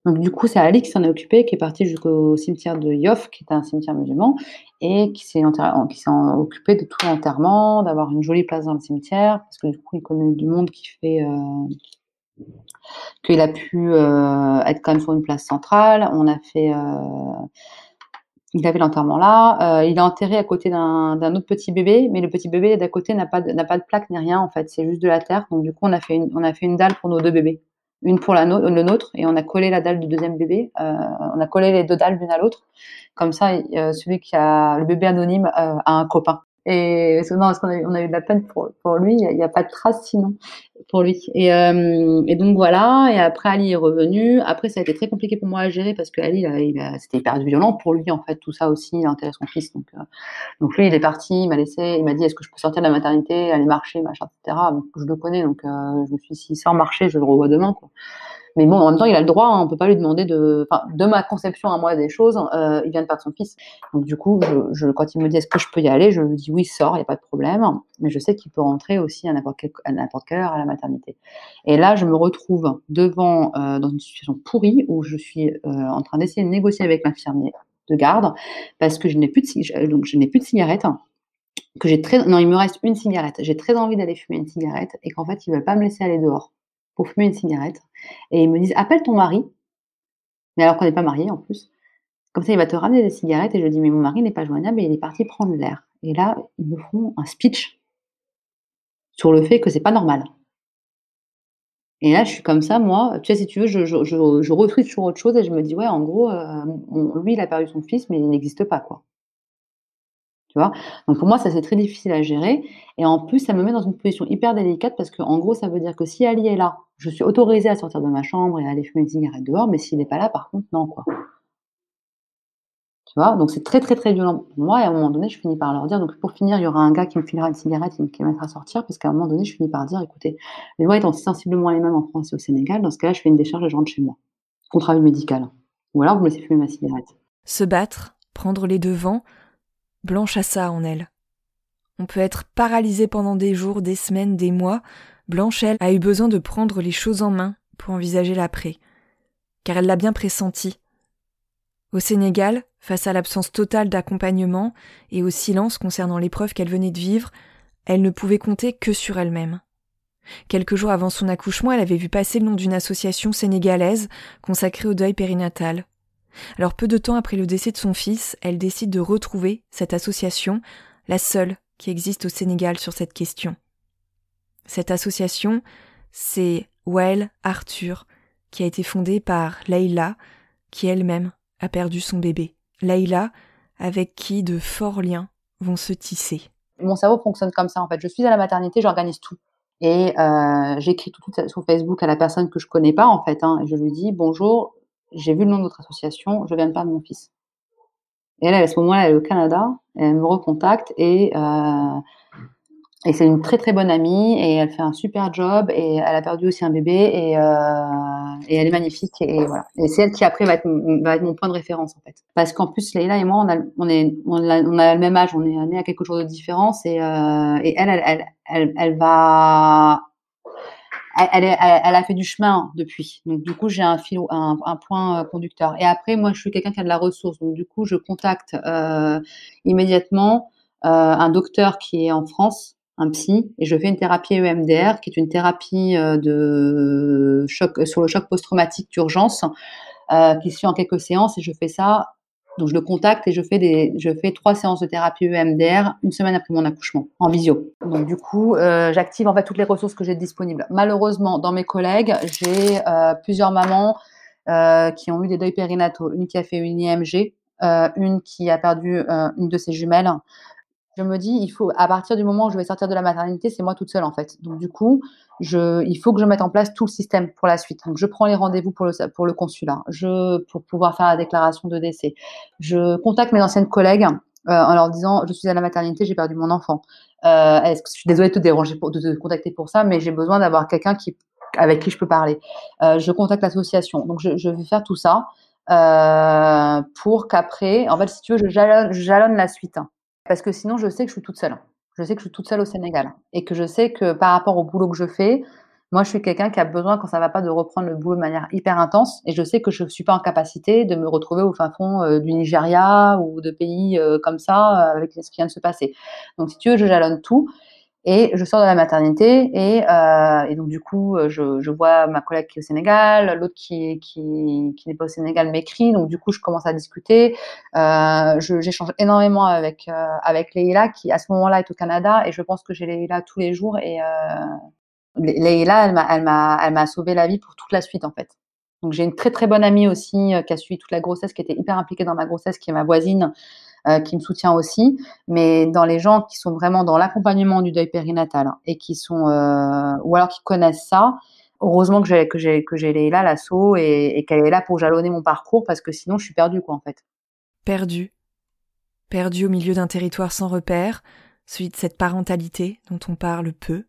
Donc du coup, c'est Ali qui s'en est occupé, qui est parti jusqu'au cimetière de Yoff, qui est un cimetière musulman, et qui s'est occupé de tout l'enterrement, d'avoir une jolie place dans le cimetière, parce que du coup, il connaît du monde qui fait euh, qu'il a pu euh, être quand même sur une place centrale. On a fait euh, il avait l'enterrement là. Euh, il est enterré à côté d'un autre petit bébé, mais le petit bébé d'à côté n'a pas, pas de plaque ni rien en fait. C'est juste de la terre. Donc du coup, on a fait une, on a fait une dalle pour nos deux bébés, une pour la le nôtre, et on a collé la dalle du deuxième bébé. Euh, on a collé les deux dalles l'une à l'autre. Comme ça, euh, celui qui a le bébé anonyme a un copain. Et non, parce qu'on a, on a eu de la peine pour, pour lui, il n'y a, pas de trace sinon pour lui. Et, euh, et, donc voilà, et après Ali est revenu. Après, ça a été très compliqué pour moi à gérer parce que Ali, il a, c'était hyper violent pour lui en fait, tout ça aussi, il a enterré son fils. Donc, euh, donc lui, il est parti, il m'a laissé, il m'a dit est-ce que je peux sortir de la maternité, aller marcher, machin, etc. Donc je le connais, donc euh, je me suis dit, s'il sort marcher, je le revois demain. Quoi. Mais bon, en même temps, il a le droit, hein, on peut pas lui demander de, de ma conception à moi des choses, euh, il vient de perdre son fils. Donc du coup, quand il me dit est-ce que je peux y aller, je lui dis oui, sors, il n'y a pas de problème. Mais je sais qu'il peut rentrer aussi à n'importe quelle, à n'importe quelle heure à la maternité. Et là, je me retrouve devant, euh, dans une situation pourrie où je suis euh, en train d'essayer de négocier avec l'infirmier de garde parce que je n'ai plus de, donc je n'ai plus de cigarette que j'ai très, non, il me reste une cigarette. J'ai très envie d'aller fumer une cigarette et qu'en fait, ils veulent pas me laisser aller dehors pour fumer une cigarette. Et ils me disent, appelle ton mari. Mais alors qu'on n'est pas mariés en plus. Comme ça, il va te ramener des cigarettes et je dis, mais mon mari n'est pas joignable et il est parti prendre l'air. Et là, ils me font un speech sur le fait que c'est pas normal. Et là, je suis comme ça, moi. Tu sais, si tu veux, je, je, je, je sur autre chose et je me dis, ouais, en gros, euh, lui, il a perdu son fils, mais il n'existe pas, quoi. Donc pour moi, ça c'est très difficile à gérer. Et en plus, ça me met dans une position hyper délicate parce que en gros, ça veut dire que si Ali est là, je suis autorisée à sortir de ma chambre et à aller fumer une cigarette dehors, mais s'il n'est pas là, par contre, non, quoi. Tu vois? Donc c'est très très très violent pour moi. Et à un moment donné, je finis par leur dire. Donc pour finir, il y aura un gars qui me filera une cigarette et qui me mettra à sortir, parce qu'à un moment donné, je finis par dire, écoutez, les lois étant sensiblement les mêmes en France et au Sénégal, dans ce cas-là, je fais une décharge et je rentre chez moi, contre avis médical. Ou alors vous me laissez fumer ma cigarette. Se battre, prendre les devants, Blanche a ça en elle. On peut être paralysé pendant des jours, des semaines, des mois. Blanche, elle, a eu besoin de prendre les choses en main pour envisager l'après. Car elle l'a bien pressenti. Au Sénégal, face à l'absence totale d'accompagnement et au silence concernant l'épreuve qu'elle venait de vivre, elle ne pouvait compter que sur elle-même. Quelques jours avant son accouchement, elle avait vu passer le nom d'une association sénégalaise consacrée au deuil périnatal. Alors peu de temps après le décès de son fils, elle décide de retrouver cette association, la seule qui existe au Sénégal sur cette question. Cette association, c'est Well Arthur, qui a été fondée par Leïla, qui elle-même a perdu son bébé. Leïla, avec qui de forts liens vont se tisser. Mon cerveau fonctionne comme ça en fait. Je suis à la maternité, j'organise tout. Et euh, j'écris tout, sur Facebook à la personne que je connais pas en fait. Hein, et je lui dis bonjour, j'ai vu le nom de notre association, je viens de perdre mon fils. Et elle, à ce moment-là, elle est au Canada, elle me recontacte et, euh, et c'est une très très bonne amie et elle fait un super job et elle a perdu aussi un bébé et, euh, elle est magnifique et voilà. Et c'est elle qui après va être, mon point de référence en fait. Parce qu'en plus, Leïla et moi, on a, le même âge, on est nés à quelque chose de différence et, euh, et elle, elle va elle, elle, a fait du chemin depuis. Donc du coup, j'ai un fil, un, un, point euh, conducteur. Et après, moi, je suis quelqu'un qui a de la ressource. Donc du coup, je contacte euh, immédiatement euh, un docteur qui est en France, un psy, et je fais une thérapie EMDR, qui est une thérapie euh, de choc sur le choc post-traumatique d'urgence, euh, qui suit en quelques séances. Et je fais ça donc je le contacte et je fais des, je fais trois séances de thérapie EMDR une semaine après mon accouchement en visio. Donc du coup, euh, j'active en fait toutes les ressources que j'ai disponibles. Malheureusement, dans mes collègues, j'ai euh, plusieurs mamans euh, qui ont eu des deuils périnataux. Une qui a fait une IMG, une qui a perdu une de ses jumelles, je me dis, il faut, à partir du moment où je vais sortir de la maternité, c'est moi toute seule en fait. Donc du coup, je, il faut que je mette en place tout le système pour la suite. Je prends les rendez-vous pour le, consulat, pour pouvoir faire la déclaration de décès. Je contacte mes anciennes collègues euh, en leur disant, je suis à la maternité, j'ai perdu mon enfant. Euh, je suis désolée de te déranger pour, de te contacter pour ça, mais j'ai besoin d'avoir quelqu'un qui, avec qui je peux parler. Euh, je contacte l'association. Donc je, vais faire tout ça. Pour qu'après, en fait, si tu veux, je jalonne la suite. Parce que sinon, je sais que je suis toute seule. Je sais que je suis toute seule au Sénégal. Et que je sais que par rapport au boulot que je fais, moi, je suis quelqu'un qui a besoin, quand ça va pas, de reprendre le boulot de manière hyper intense. Et je sais que je ne suis pas en capacité de me retrouver au fin fond euh, du Nigeria ou de pays euh, comme ça, euh, avec ce qui vient de se passer. Donc, si tu veux, je jalonne tout. Et je sors de la maternité et, euh, donc du coup, je, je, vois ma collègue qui est au Sénégal, l'autre qui, qui, n'est pas au Sénégal m'écrit. Donc du coup, je commence à discuter. Euh, J'échange énormément avec euh, avec Leïla qui à ce moment-là est au Canada et je pense que j'ai Leïla tous les jours et euh, Leïla, elle m'a elle m'a elle m'a sauvé la vie pour toute la suite en fait. Donc j'ai une très très bonne amie aussi euh, qui a suivi toute la grossesse, qui était hyper impliquée dans ma grossesse, qui est ma voisine, euh, qui me soutient aussi. Mais dans les gens qui sont vraiment dans l'accompagnement du deuil périnatal et qui sont euh, ou alors qui connaissent ça, heureusement que j'ai que j'ai que j'ai là l'assaut et, et qu'elle est là pour jalonner mon parcours parce que sinon je suis perdue quoi en fait. Perdue, perdue au milieu d'un territoire sans repère, celui de cette parentalité dont on parle peu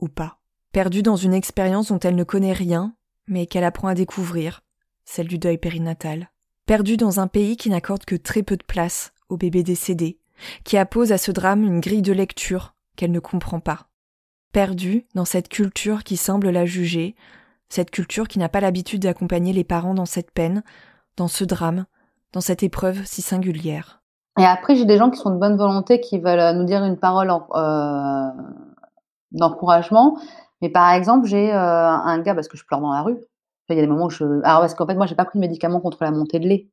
ou pas. Perdue dans une expérience dont elle ne connaît rien mais qu'elle apprend à découvrir, celle du deuil périnatal. Perdue dans un pays qui n'accorde que très peu de place aux bébés décédés, qui appose à ce drame une grille de lecture qu'elle ne comprend pas. Perdue dans cette culture qui semble la juger, cette culture qui n'a pas l'habitude d'accompagner les parents dans cette peine, dans ce drame, dans cette épreuve si singulière. Et après, j'ai des gens qui sont de bonne volonté, qui veulent nous dire une parole euh, d'encouragement. Mais par exemple, j'ai euh, un gars, parce que je pleure dans la rue. Il y a des moments où je. Alors, parce qu'en fait, moi, j'ai pas pris de médicaments contre la montée de lait.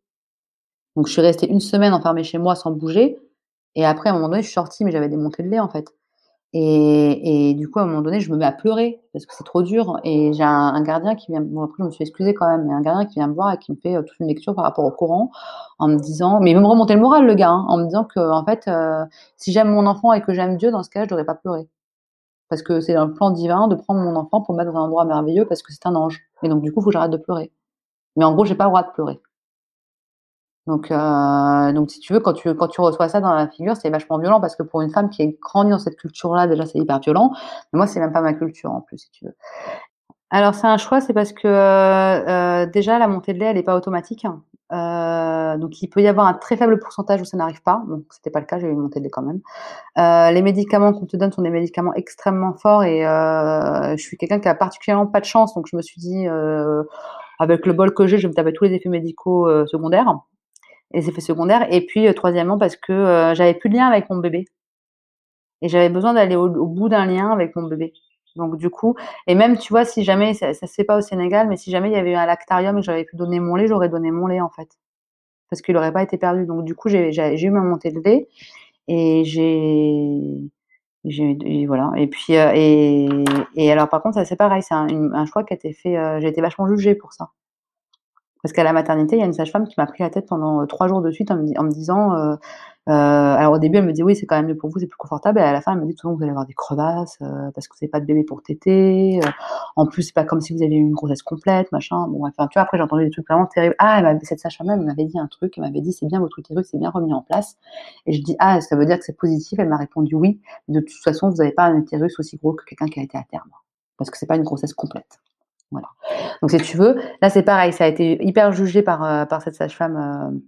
Donc, je suis restée une semaine enfermée chez moi sans bouger. Et après, à un moment donné, je suis sortie, mais j'avais des montées de lait, en fait. Et, du coup, à un moment donné, je me mets à pleurer parce que c'est trop dur. Et j'ai un, gardien qui vient. Bon, après, je me suis excusée quand même, mais un gardien qui vient me voir et qui me fait euh, toute une lecture par rapport au courant en me disant. Mais il veut me remonter le moral, le gars, hein, en me disant que, en fait, euh, si j'aime mon enfant et que j'aime Dieu, dans ce cas, je devrais pas pleurer. Parce que c'est un plan divin de prendre mon enfant pour mettre dans un endroit merveilleux parce que c'est un ange. Et donc, du coup, il faut que j'arrête de pleurer. Mais en gros, j'ai pas le droit de pleurer. Donc, euh, donc si tu veux, quand tu, quand tu reçois ça dans la figure, c'est vachement violent parce que pour une femme qui est grandie dans cette culture-là, déjà, c'est hyper violent. Mais moi, c'est même pas ma culture en plus, si tu veux. Alors, c'est un choix, c'est parce que euh, déjà, la montée de lait, elle n'est pas automatique. Euh, donc, il peut y avoir un très faible pourcentage où ça n'arrive pas. Donc, c'était pas le cas, j'ai eu une montée de lait quand même. Euh, les médicaments qu'on te donne sont des médicaments extrêmement forts et euh, je suis quelqu'un qui a particulièrement pas de chance. Donc, je me suis dit, euh, avec le bol que j'ai, je vais me taper tous les effets médicaux euh, secondaires les effets secondaires. Et puis, troisièmement, parce que j'avais plus de lien avec mon bébé. Et j'avais besoin d'aller au, bout d'un lien avec mon bébé. Donc, du coup, et même, tu vois, si jamais, ça, ça se fait pas au Sénégal, mais si jamais il y avait eu un lactarium et que j'avais pu donner mon lait, j'aurais donné mon lait, en fait. Parce qu'il n'aurait pas été perdu. Donc, du coup, j'ai eu ma montée de lait et j'ai. Voilà. Et puis, et, et alors, par contre, ça, c'est pareil. C'est un, choix qui a été fait. j'ai été vachement jugée pour ça. Parce qu'à la maternité, il y a une sage-femme qui m'a pris la tête pendant euh, trois jours de suite en me, disant, euh, euh, alors au début elle me dit oui c'est quand même mieux pour vous, c'est plus confortable, et à la fin elle me dit tout le vous allez avoir des crevasses euh, parce que vous n'avez pas de bébé pour téter, euh, en plus c'est pas comme si vous aviez une grossesse complète, machin. Bon, enfin tu vois après j'ai entendu des trucs vraiment terribles. Ah cette sage-femme elle m'avait dit un truc, elle m'avait dit c'est bien votre utérus, c'est bien remis en place, et je dis ah ça veut dire que c'est positif, elle m'a répondu oui, de toute façon vous n'avez pas un utérus aussi gros que quelqu'un qui a été à terme, parce que c'est pas une grossesse complète. Donc, si tu veux, là, c'est pareil. Ça a été hyper jugé par, euh, cette sage-femme euh,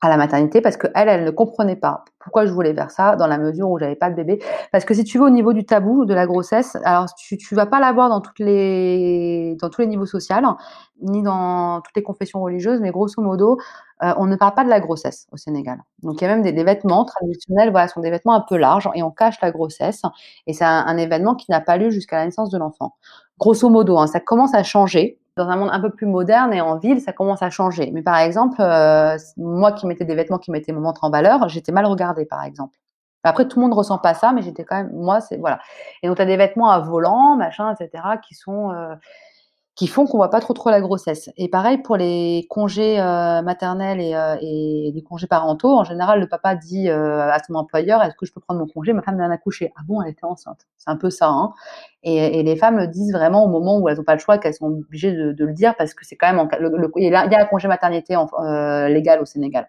à la maternité parce que elle, elle ne comprenait pas pourquoi je voulais faire ça dans la mesure où j'avais pas de bébé. Parce que si tu veux, au niveau du tabou de la grossesse, alors tu, tu vas pas l'avoir dans dans tous les niveaux sociaux, ni dans toutes les confessions religieuses, mais grosso modo, euh, on ne parle pas de la grossesse au Sénégal. Donc il y a même des, vêtements traditionnels, voilà, sont des vêtements un peu larges et on cache la grossesse. Et c'est un, événement qui n'a pas lieu jusqu'à la naissance de l'enfant. Grosso modo, hein, ça commence à changer dans un monde un peu plus moderne et en ville, ça commence à changer. Mais par exemple, euh, moi qui mettais des vêtements qui mettaient mon ventre en valeur, j'étais mal regardée, par exemple. Après, tout le monde ressent pas ça, mais j'étais quand même, moi, c'est voilà. Et donc, tu as des vêtements à volant, machin, etc., qui sont euh, qui font qu'on voit pas trop trop la grossesse. Et pareil pour les congés euh, maternels et, euh, et, les congés parentaux. En général, le papa dit euh, à son employeur Est-ce que je peux prendre mon congé? Ma femme vient d'accoucher. Ah bon, elle était enceinte. C'est un peu ça. Hein et, les femmes le disent vraiment au moment où elles n'ont pas le choix, qu'elles sont obligées de, le dire parce que c'est quand même il y a un congé maternité euh, légal au Sénégal.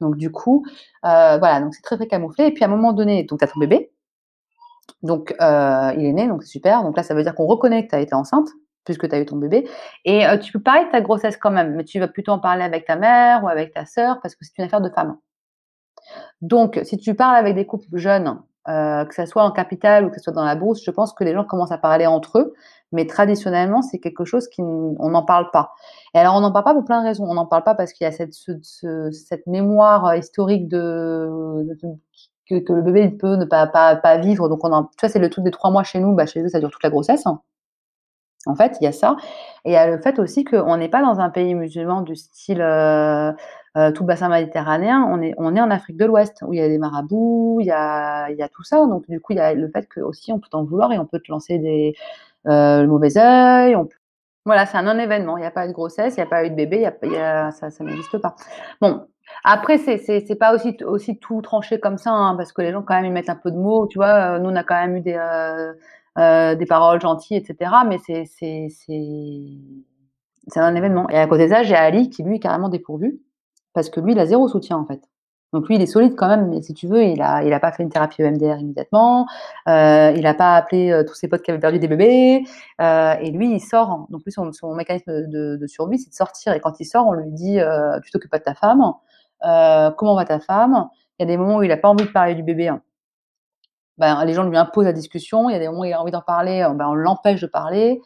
Donc du coup, voilà, donc c'est très très camouflé. Et puis à un moment donné, donc as ton bébé. Donc euh, il est né, donc c'est super. Donc là, ça veut dire qu'on reconnaît que tu as été enceinte puisque tu as eu ton bébé. Et euh, tu peux parler de ta grossesse quand même, mais tu vas plutôt en parler avec ta mère ou avec ta sœur parce que c'est une affaire de femme. Donc, si tu parles avec des couples jeunes, euh, que ce soit en capitale ou que ce soit dans la bourse, je pense que les gens commencent à parler entre eux, mais traditionnellement, c'est quelque chose qu'on n'en parle pas. Et alors, on n'en parle pas pour plein de raisons. On n'en parle pas parce qu'il y a cette, ce, ce, cette mémoire euh, historique de, que, le bébé peut ne pas, pas, vivre. Donc, on en, tu vois, c'est le truc des trois mois chez nous. Bah, chez eux, ça dure toute la grossesse. En fait, il y a ça. Et il y a le fait aussi qu'on n'est pas dans un pays musulman du style euh, euh, tout bassin méditerranéen. On est, en Afrique de l'Ouest, où il y a des marabouts, il y a, y a tout ça. Donc, du coup, il y a le fait que aussi on peut t'en vouloir et on peut te lancer des, euh, mauvais œil. Voilà, c'est un non-événement. Il n'y a pas eu de grossesse, il n'y a pas eu de bébé, ça, ça n'existe pas. Bon, après, c'est, c'est, pas aussi, tout tranché comme ça, hein, parce que les gens, quand même, ils mettent un peu de mots. Tu vois, nous, on a quand même eu des, euh, des paroles gentilles, etc. Mais c'est, un événement. Et à côté de ça, j'ai Ali qui, lui, est carrément dépourvu, parce que lui, il a zéro soutien, en fait. Donc lui, il est solide quand même, mais si tu veux, il a, pas fait une thérapie EMDR immédiatement. Euh, il n'a pas appelé euh, tous ses potes qui avaient perdu des bébés. Et lui, il sort. Donc lui, son, mécanisme de, survie, c'est de sortir. Et quand il sort, on lui dit, tu t'occupes pas de ta femme. Comment va ta femme? Il y a des moments où il a pas envie de parler du bébé. Hein. Ben, les gens lui imposent la discussion. Il y a des moments où il a envie d'en parler. Ben, on l'empêche de parler.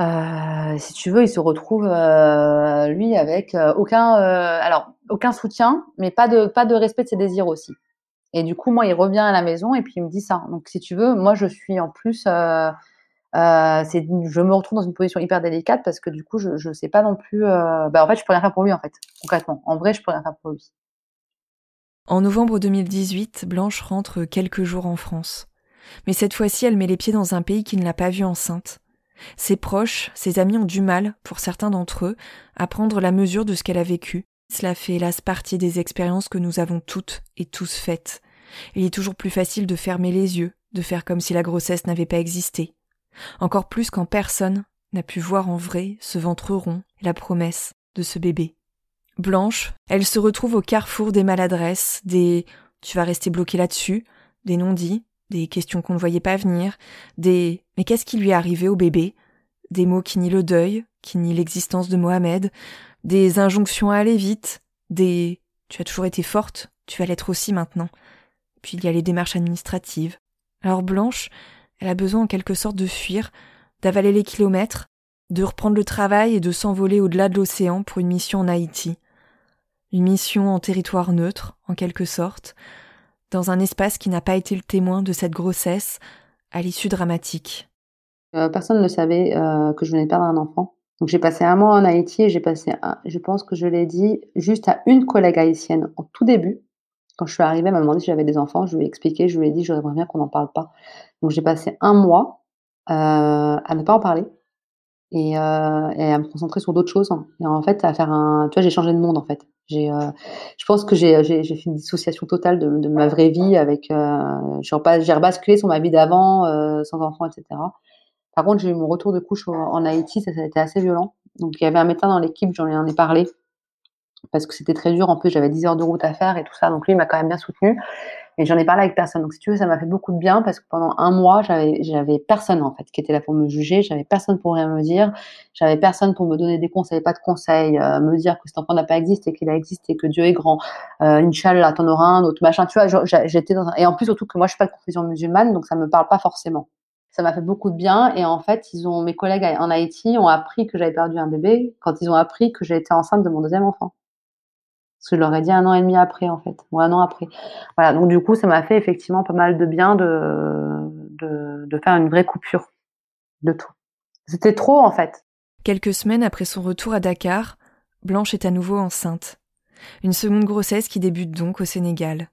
Euh, si tu veux, il se retrouve euh, lui avec euh, aucun, euh, alors aucun soutien, mais pas de pas de respect de ses désirs aussi. Et du coup, moi, il revient à la maison et puis il me dit ça. Donc, si tu veux, moi, je suis en plus, euh, je me retrouve dans une position hyper délicate parce que du coup, je je sais pas non plus. bah, en fait, je peux rien faire pour lui en fait, concrètement. En vrai, je peux rien faire pour lui. En novembre 2018, Blanche rentre quelques jours en France. Mais cette fois-ci, elle met les pieds dans un pays qui ne l'a pas vue enceinte. Ses proches, ses amis ont du mal, pour certains d'entre eux, à prendre la mesure de ce qu'elle a vécu. Cela fait hélas partie des expériences que nous avons toutes et tous faites. Il est toujours plus facile de fermer les yeux, de faire comme si la grossesse n'avait pas existé. Encore plus quand personne n'a pu voir en vrai ce ventre rond la promesse de ce bébé. Blanche, elle se retrouve au carrefour des maladresses, des tu vas rester bloqué là-dessus, des non-dits, des questions qu'on ne voyait pas venir, des mais qu'est-ce qui lui est arrivé au bébé, des mots qui nient le deuil, qui nient l'existence de Mohamed, des injonctions à aller vite, des tu as toujours été forte, tu vas l'être aussi maintenant. Puis il y a les démarches administratives. Alors Blanche, elle a besoin en quelque sorte de fuir, d'avaler les kilomètres, de reprendre le travail et de s'envoler au-delà de l'océan pour une mission en Haïti. Une mission en territoire neutre, en quelque sorte, dans un espace qui n'a pas été le témoin de cette grossesse à l'issue dramatique. Euh, personne ne savait euh, que je venais de perdre un enfant. Donc j'ai passé un mois en Haïti et j'ai passé, je pense que je l'ai dit juste à une collègue haïtienne au tout début. Quand je suis arrivée, elle m'a demandé si j'avais des enfants. Je lui ai expliqué, je lui ai dit, j'aimerais bien qu'on n'en parle pas. Donc j'ai passé un mois euh, à ne pas en parler et, à me concentrer sur d'autres choses. Et en fait, à faire un, tu vois, j'ai changé de monde en fait. J'ai, euh, je pense que j'ai, j'ai, j'ai fait une dissociation totale de, ma vraie vie avec, euh, j'ai rebasculé sur ma vie d'avant, euh, sans enfants, etc. Par contre, j'ai eu mon retour de couche en, en Haïti, ça, ça a été assez violent. Donc, il y avait un médecin dans l'équipe, j'en ai parlé, parce que c'était très dur. En plus, j'avais 10 heures de route à faire et tout ça. Donc, lui, il m'a quand même bien soutenu. Et j'en ai parlé avec personne. Donc, si tu veux, ça m'a fait beaucoup de bien parce que pendant un mois, j'avais, personne, en fait, qui était là pour me juger. J'avais personne pour rien me dire. J'avais personne pour me donner des conseils, pas de conseils, euh, me dire que cet enfant n'a pas existé, qu'il a existé, que Dieu est grand. Euh, Inch'Allah, t'en auras un autre, machin. Tu vois, j'étais dans un... Et en plus, surtout que moi, je suis pas de confession musulmane, donc ça me parle pas forcément. Ça m'a fait beaucoup de bien. Et en fait, ils ont, mes collègues en Haïti ont appris que j'avais perdu un bébé quand ils ont appris que j'étais enceinte de mon deuxième enfant. Parce que je leur ai dit un an et demi après, en fait, ou un an après. Voilà, donc du coup, ça m'a fait effectivement pas mal de bien de, de, de faire une vraie coupure de tout. C'était trop, en fait. Quelques semaines après son retour à Dakar, Blanche est à nouveau enceinte. Une seconde grossesse qui débute donc au Sénégal.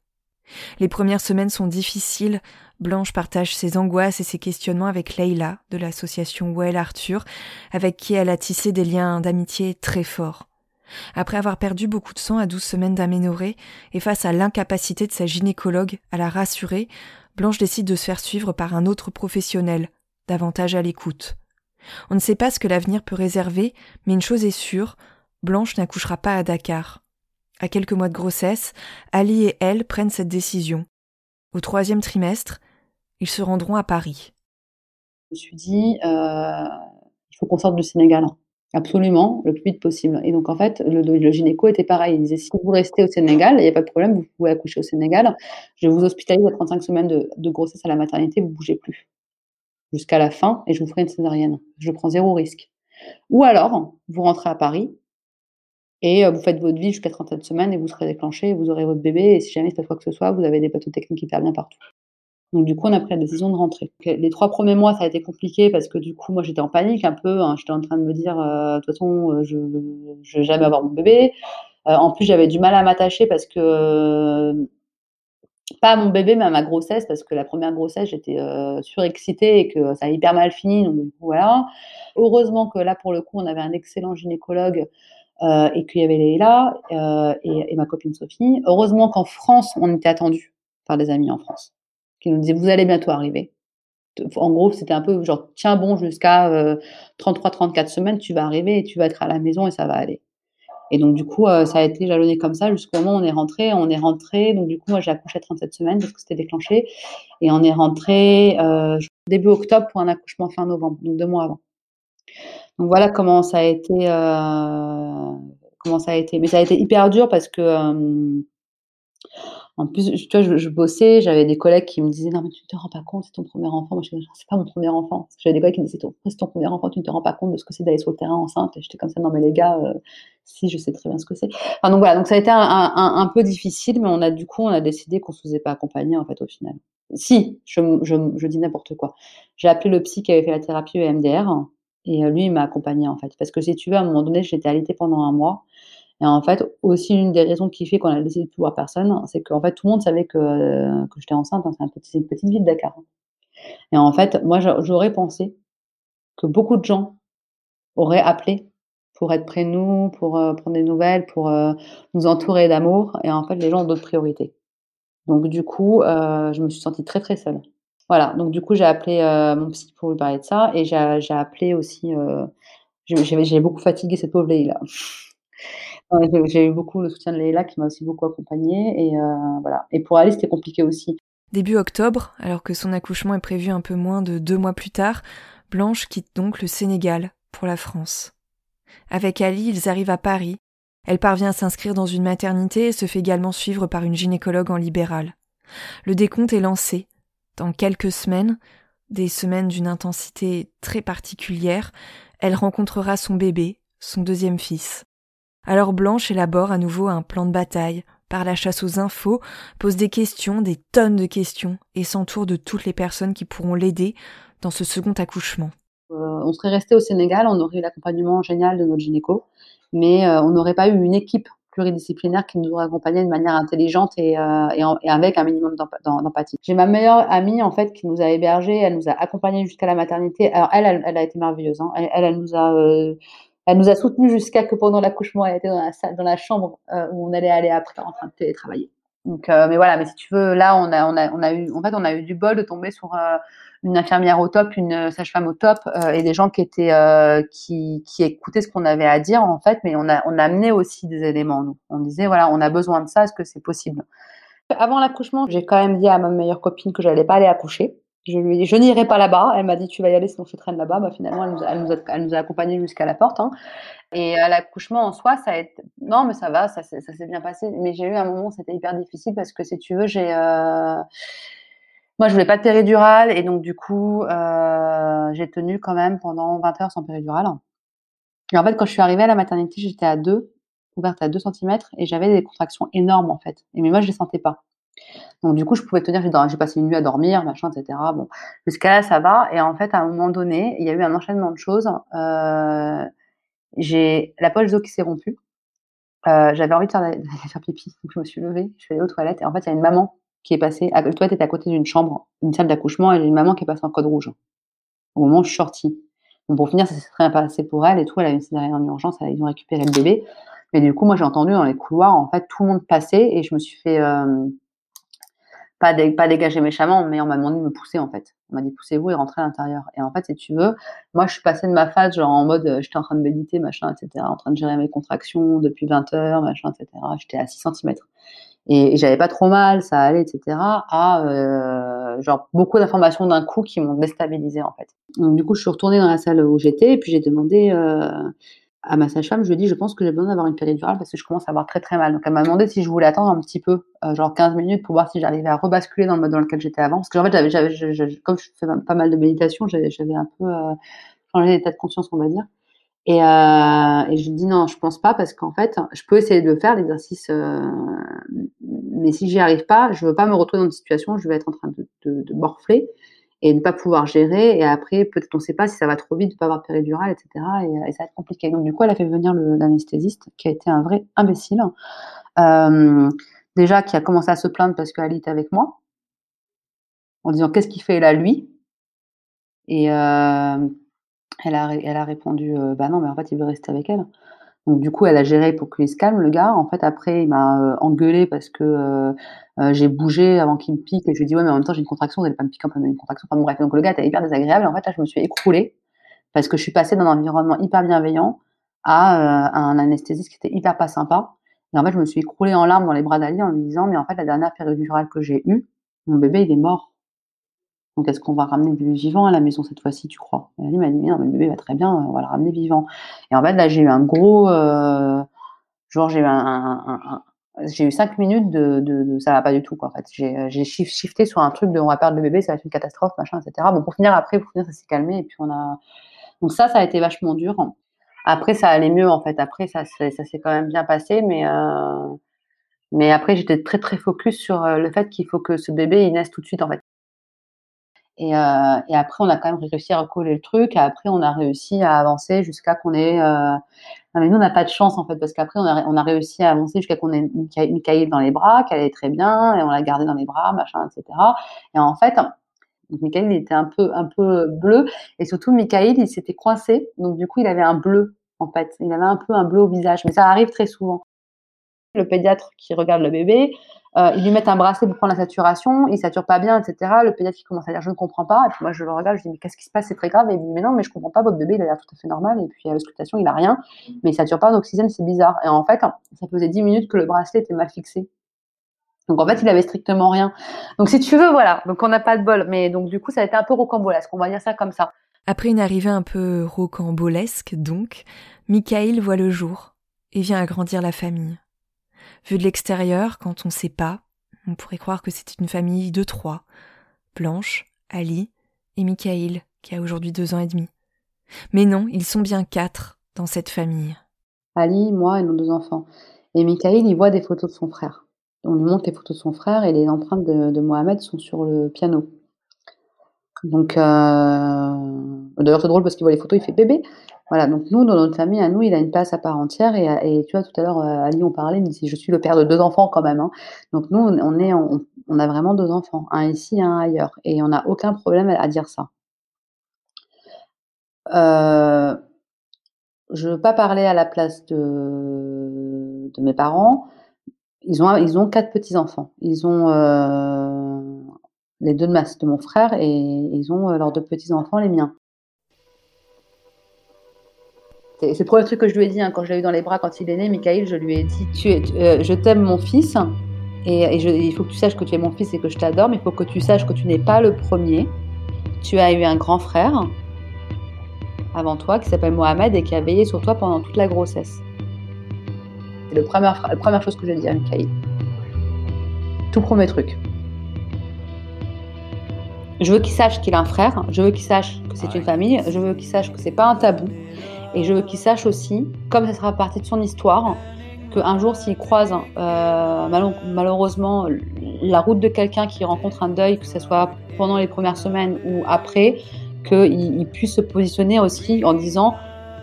Les premières semaines sont difficiles. Blanche partage ses angoisses et ses questionnements avec Leila de l'association Well Arthur, avec qui elle a tissé des liens d'amitié très forts. Après avoir perdu beaucoup de sang à douze semaines d'aménorrhée et face à l'incapacité de sa gynécologue à la rassurer, Blanche décide de se faire suivre par un autre professionnel, davantage à l'écoute. On ne sait pas ce que l'avenir peut réserver, mais une chose est sûre, Blanche n'accouchera pas à Dakar. À quelques mois de grossesse, Ali et elle prennent cette décision. Au troisième trimestre, ils se rendront à Paris. Je me suis dit, euh, il faut qu'on sorte du Sénégal. Absolument, le plus vite possible. Et donc, en fait, le, gynéco était pareil. Il disait, si vous restez au Sénégal, il n'y a pas de problème, vous pouvez accoucher au Sénégal. Je vous hospitalise à 35 semaines de, grossesse à la maternité, vous ne bougez plus. Jusqu'à la fin, et je vous ferai une césarienne. Je prends zéro risque. Ou alors, vous rentrez à Paris, et vous faites votre vie jusqu'à 37 semaines, et vous serez déclenché, vous aurez votre bébé, et si jamais il se passe quoi que ce soit, vous avez des plateaux techniques hyper bien partout. Donc du coup, on a pris la décision de rentrer. Les trois premiers mois, ça a été compliqué parce que du coup, moi, j'étais en panique un peu. Hein. J'étais en train de me dire, euh, de toute façon, euh, je ne vais jamais avoir mon bébé. Euh, en plus, j'avais du mal à m'attacher parce que pas à mon bébé, mais à ma grossesse, parce que la première grossesse, j'étais surexcitée et que ça a hyper mal fini. Donc voilà. Heureusement que là, pour le coup, on avait un excellent gynécologue et qu'il y avait Leïla et, et ma copine Sophie. Heureusement qu'en France, on était attendu par des amis en France qui nous disait vous allez bientôt arriver. En gros, c'était un peu genre tiens bon jusqu'à euh, 33-34 semaines, tu vas arriver et tu vas être à la maison et ça va aller. Et donc, du coup, ça a été jalonné comme ça jusqu'au moment où on est rentré. On est rentré, donc du coup, moi, j'ai accouché à 37 semaines parce que c'était déclenché. Et on est rentré début octobre pour un accouchement fin novembre, donc deux mois avant. Donc voilà comment ça a été, comment ça a été. Mais ça a été hyper dur parce que en plus, tu vois, je, bossais, j'avais des collègues qui me disaient non mais tu ne te rends pas compte, c'est ton premier enfant. Moi, je disais c'est pas mon premier enfant. J'avais des collègues qui me disaient c'est ton, premier enfant, tu ne te rends pas compte de ce que c'est d'aller sur le terrain enceinte. Et j'étais comme ça non mais les gars, euh, si je sais très bien ce que c'est. Enfin donc voilà, donc ça a été un, peu difficile, mais on a du coup on a décidé qu'on se faisait pas accompagner en fait au final. Si, je, dis n'importe quoi. J'ai appelé le psy qui avait fait la thérapie EMDR et euh, lui il m'a accompagné en fait parce que si tu veux à un moment donné j'étais allaitée pendant un mois et en fait, aussi une des raisons qui fait qu'on a décidé de plus voir personne, c'est qu'en fait, tout le monde savait que, que j'étais enceinte. Hein, c'est un petit, une petite ville de Dakar. Et en fait, moi, j'aurais pensé que beaucoup de gens auraient appelé pour être près de nous, pour euh, prendre des nouvelles, pour euh, nous entourer d'amour. Et en fait, les gens ont d'autres priorités. Donc, du coup, euh, je me suis sentie très, très seule. Voilà. Donc, du coup, j'ai appelé mon psy pour lui parler de ça. Et j'ai appelé aussi. j'ai beaucoup fatigué cette pauvre là j'ai eu beaucoup le soutien de Leïla qui m'a aussi beaucoup accompagnée. Et euh, voilà. Et pour Alice, c'était compliqué aussi. Début octobre, alors que son accouchement est prévu un peu moins de deux mois plus tard, Blanche quitte donc le Sénégal pour la France. Avec Ali, ils arrivent à Paris. Elle parvient à s'inscrire dans une maternité et se fait également suivre par une gynécologue en libéral. Le décompte est lancé. Dans quelques semaines, des semaines d'une intensité très particulière, elle rencontrera son bébé, son deuxième fils. Alors Blanche élabore à nouveau un plan de bataille, par la chasse aux infos, pose des questions, des tonnes de questions, et s'entoure de toutes les personnes qui pourront l'aider dans ce second accouchement. Euh, on serait resté au Sénégal, on aurait eu l'accompagnement génial de notre gynéco, mais euh, on n'aurait pas eu une équipe pluridisciplinaire qui nous aurait accompagné de manière intelligente et, euh, avec un minimum d'empathie. J'ai ma meilleure amie en fait qui nous a hébergés, elle nous a accompagnés jusqu'à la maternité. Alors elle, elle, a été merveilleuse. Hein. Elle, elle, nous a elle nous a soutenus jusqu'à que pendant l'accouchement, elle était dans la salle, dans la chambre euh, où on allait aller après en train de télétravailler. Donc, euh, mais voilà, mais si tu veux, là, on a, on a, on a eu, en fait, on a eu du bol de tomber sur euh, une infirmière au top, une sage-femme au top, et des gens qui étaient, qui, qui écoutaient ce qu'on avait à dire, en fait, mais on a, on a amené aussi des éléments. Nous, on disait, voilà, on a besoin de ça, est-ce que c'est possible? Avant l'accouchement, j'ai quand même dit à ma meilleure copine que j'allais pas aller accoucher. Je je n'irai pas là-bas. Elle m'a dit, tu vas y aller, sinon je traîne là-bas. Bah, finalement, elle nous a, elle accompagnés jusqu'à la porte. Hein. Et à l'accouchement en soi, ça a été, non, mais ça va, ça, s'est bien passé. Mais j'ai eu un moment, c'était hyper difficile parce que si tu veux, j'ai, euh... moi, je voulais pas de péridurale et donc du coup, euh, j'ai tenu quand même pendant 20 heures sans péridurale. Et en fait, quand je suis arrivée à la maternité, j'étais à 2, ouverte à 2 cm et j'avais des contractions énormes en fait. Et mais moi, je les sentais pas. Donc du coup, je pouvais tenir, j'ai passé une nuit à dormir, machin, etc. Bon, jusqu'à là, ça va. Et en fait, à un moment donné, il y a eu un enchaînement de choses. Euh, j'ai la poche d'eau qui s'est rompue. Euh, j'avais envie [LAUGHS] de faire, pipi, donc je me suis levée, je suis allée aux toilettes. Et en fait, il y a une maman qui est passée. La toilette était à côté d'une chambre, une salle d'accouchement, et j'ai une maman qui est passée en code rouge au moment où je suis sortie. Donc pour finir, ça s'est très passé pour elle et tout. Elle a eu une césarienne en urgence, ils ont récupéré le bébé. Mais du coup, moi, j'ai entendu dans les couloirs, en fait, tout le monde passer et je me suis fait euh, pas, dégager méchamment, mais on m'a demandé de me pousser en fait. On m'a dit poussez-vous et rentrez à l'intérieur. Et en fait, si tu veux, moi je suis passée de ma phase genre en mode euh, j'étais en train de méditer, machin, etc., en train de gérer mes contractions depuis 20 heures, machin, etc. J'étais à 6 cm. Et, j'avais pas trop mal, ça allait, etc. à euh, genre beaucoup d'informations d'un coup qui m'ont déstabilisé en fait. Donc du coup, je suis retournée dans la salle où j'étais et puis j'ai demandé euh, à ma sage-femme, je lui ai dit, je pense que j'ai besoin d'avoir une péridurale parce que je commence à avoir très très mal. Donc elle m'a demandé si je voulais attendre un petit peu, euh, genre 15 minutes, pour voir si j'arrivais à rebasculer dans le mode dans lequel j'étais avant. Parce que en fait, comme je fais pas mal de méditation, j'avais, un peu euh, changé d'état de conscience, on va dire. Et, euh, je lui ai dit non, je pense pas parce qu'en fait, je peux essayer de faire l'exercice, mais si j'y arrive pas, je veux pas me retrouver dans une situation où je vais être en train de, de, de morfler et ne pas pouvoir gérer. Et après, peut-être on ne sait pas si ça va trop vite, de pas avoir péridurale, etc. Et, ça va être compliqué. Donc du coup, elle a fait venir l'anesthésiste, qui a été un vrai imbécile. Euh, déjà, qui a commencé à se plaindre parce qu'elle était avec moi, en disant qu'est-ce qu'il fait là, lui? Et euh, elle, a, elle a répondu, euh, bah non, mais en fait, il veut rester avec elle. Donc du coup, elle a géré pour qu'il se calme, le gars. En fait, après, il m'a euh, engueulé parce que euh, euh, j'ai bougé avant qu'il me pique. Et je lui ai dit, ouais, mais en même temps, j'ai une contraction, vous n'allez pas me piquer en plein une contraction. Enfin, bref, donc le gars était hyper désagréable. En fait, là, je me suis écroulée parce que je suis passée d'un environnement hyper bienveillant à, un anesthésiste qui était hyper pas sympa. Et en fait, je me suis écroulée en larmes dans les bras d'Ali en lui disant, mais en fait, la dernière péridurale que j'ai eue, mon bébé, il est mort. Donc, est-ce qu'on va ramener le bébé vivant à la maison cette fois-ci, tu crois? Et Ali m'a dit, non, mais le bébé va très bien, on va le ramener vivant. Et en fait, là, j'ai eu un gros, euh, genre, j'ai eu un, j'ai eu cinq minutes de, de, de, ça va pas du tout quoi en fait. J'ai j'ai shifté sur un truc de on va perdre le bébé ça va être une catastrophe machin etc bon pour finir après pour finir ça s'est calmé et puis on a donc ça ça a été vachement dur. Après ça allait mieux en fait. Après ça ça s'est quand même bien passé mais euh, mais après j'étais très très focus sur euh, le fait qu'il faut que ce bébé il naisse tout de suite en fait et, euh, et après on a quand même réussi à recoller le truc et après on a réussi à avancer jusqu'à qu'on ait euh, non, mais nous, on n'a pas de chance, en fait, parce qu'après, on a, réussi à avancer jusqu'à qu'on ait Michael dans les bras, qu'elle allait très bien, et on l'a gardé dans les bras, machin, etc. Et en fait, il était un peu, un peu bleu, et surtout, Michael, il s'était coincé, donc du coup, il avait un bleu, en fait. Il avait un peu un bleu au visage, mais ça arrive très souvent. Le pédiatre qui regarde le bébé, euh, ils lui mettent un bracelet pour prendre la saturation, il sature pas bien, etc. Le pédiatre qui commence à dire je ne comprends pas, et puis moi je le regarde, je dis mais qu'est-ce qui se passe, c'est très grave, et il dit mais non mais je comprends pas, votre bébé il a l'air tout à fait normal, et puis à l'auscultation il a rien, mais il sature pas d'oxygène, c'est bizarre. Et en fait, ça faisait 10 minutes que le bracelet était mal fixé. Donc en fait, il avait strictement rien. Donc si tu veux, voilà. Donc on n'a pas de bol. Mais donc du coup, ça a été un peu rocambolesque. On va dire ça comme ça. Après une arrivée un peu rocambolesque, donc, Michael voit le jour et vient agrandir la famille. Vu de l'extérieur, quand on ne sait pas, on pourrait croire que c'était une famille de trois. Blanche, Ali et Michael, qui a aujourd'hui deux ans et demi. Mais non, ils sont bien quatre dans cette famille. Ali, moi et nos deux enfants. Et Michael, il voit des photos de son frère. On lui montre les photos de son frère et les empreintes de, Mohamed sont sur le piano. Donc, euh... d'ailleurs, c'est drôle parce qu'il voit les photos, il fait bébé. Voilà, donc nous, dans notre famille, à nous, il a une place à part entière. Et, tu vois, tout à l'heure, euh, Ali, on parlait, mais je suis le père de deux enfants quand même. Hein. Donc nous, on, est, on, a vraiment deux enfants, un ici, un ailleurs. Et on n'a aucun problème à, dire ça. Euh, je ne veux pas parler à la place de, de mes parents. Ils ont, ils ont quatre petits-enfants. Ils ont les deux de, ma, de mon frère et ils ont leurs deux petits-enfants, les miens. C'est le premier truc que je lui ai dit hein, quand je l'ai eu dans les bras quand il est né, Michael. Je lui ai dit tu es, euh, Je t'aime, mon fils, et, il faut que tu saches que tu es mon fils et que je t'adore, mais il faut que tu saches que tu n'es pas le premier. Tu as eu un grand frère avant toi qui s'appelle Mohamed et qui a veillé sur toi pendant toute la grossesse. C'est la première chose que j'ai dit à Michael. Tout premier truc. Je veux qu'il sache qu'il a un frère, je veux qu'il sache que c'est une famille, je veux qu'il sache que c'est pas un tabou, et je veux qu'il sache aussi, comme ça sera partie de son histoire, qu'un jour, s'il croise euh, malheureusement la route de quelqu'un qui rencontre un deuil, que ce soit pendant les premières semaines ou après, qu'il puisse se positionner aussi en disant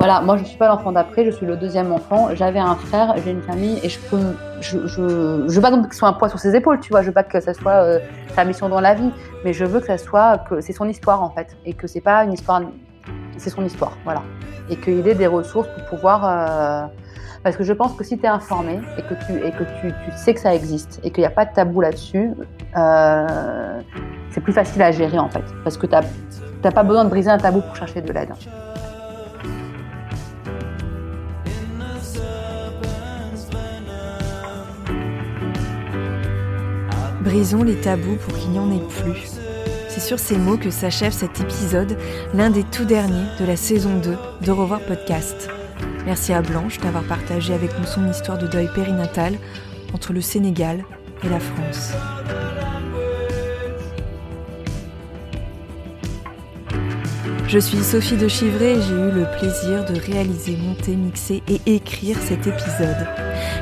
voilà, moi je ne suis pas l'enfant d'après, je suis le deuxième enfant, j'avais un frère, j'ai une famille et je peux, je, je, veux pas que ce soit un poids sur ses épaules, tu vois, je veux pas que ça soit euh, sa mission dans la vie, mais je veux que ça soit, que c'est son histoire en fait, et que c'est pas une histoire, c'est son histoire, voilà et qu'il ait des ressources pour pouvoir. Euh, parce que je pense que si tu es informé et que, tu, et que tu, sais que ça existe et qu'il n'y a pas de tabou là-dessus, euh, c'est plus facile à gérer en fait. Parce que tu n'as pas besoin de briser un tabou pour chercher de l'aide. Brisons les tabous pour qu'il n'y en ait plus. C'est sur ces mots que s'achève cet épisode, l'un des tout derniers de la saison 2 de Revoir Podcast. Merci à Blanche d'avoir partagé avec nous son histoire de deuil périnatal entre le Sénégal et la France. Je suis Sophie de Chivray et j'ai eu le plaisir de réaliser, monter, mixer et écrire cet épisode.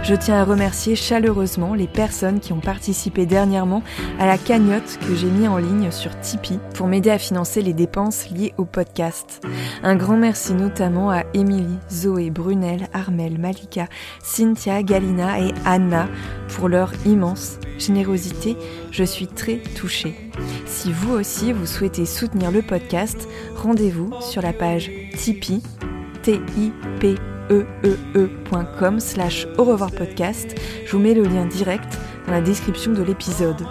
Je tiens à remercier chaleureusement les personnes qui ont participé dernièrement à la cagnotte que j'ai mis en ligne sur Tipeee pour m'aider à financer les dépenses liées au podcast. Un grand merci notamment à Émilie, Zoé, Brunel, Armel, Malika, Cynthia, Galina et Anna pour leur immense générosité. Je suis très touchée. Si vous aussi vous souhaitez soutenir le podcast, rendez-vous sur la page Tipeee, t i p e, e slash au revoir podcast. Je vous mets le lien direct dans la description de l'épisode.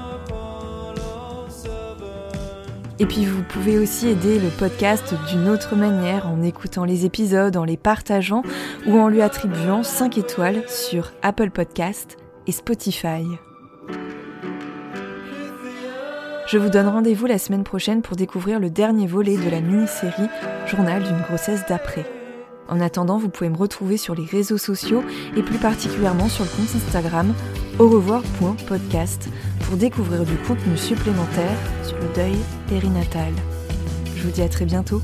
Et puis vous pouvez aussi aider le podcast d'une autre manière en écoutant les épisodes, en les partageant ou en lui attribuant 5 étoiles sur Apple Podcast et Spotify. Je vous donne rendez-vous la semaine prochaine pour découvrir le dernier volet de la mini-série Journal d'une grossesse d'après. En attendant, vous pouvez me retrouver sur les réseaux sociaux et plus particulièrement sur le compte Instagram au revoir.podcast pour découvrir du contenu supplémentaire sur le deuil périnatal. Je vous dis à très bientôt.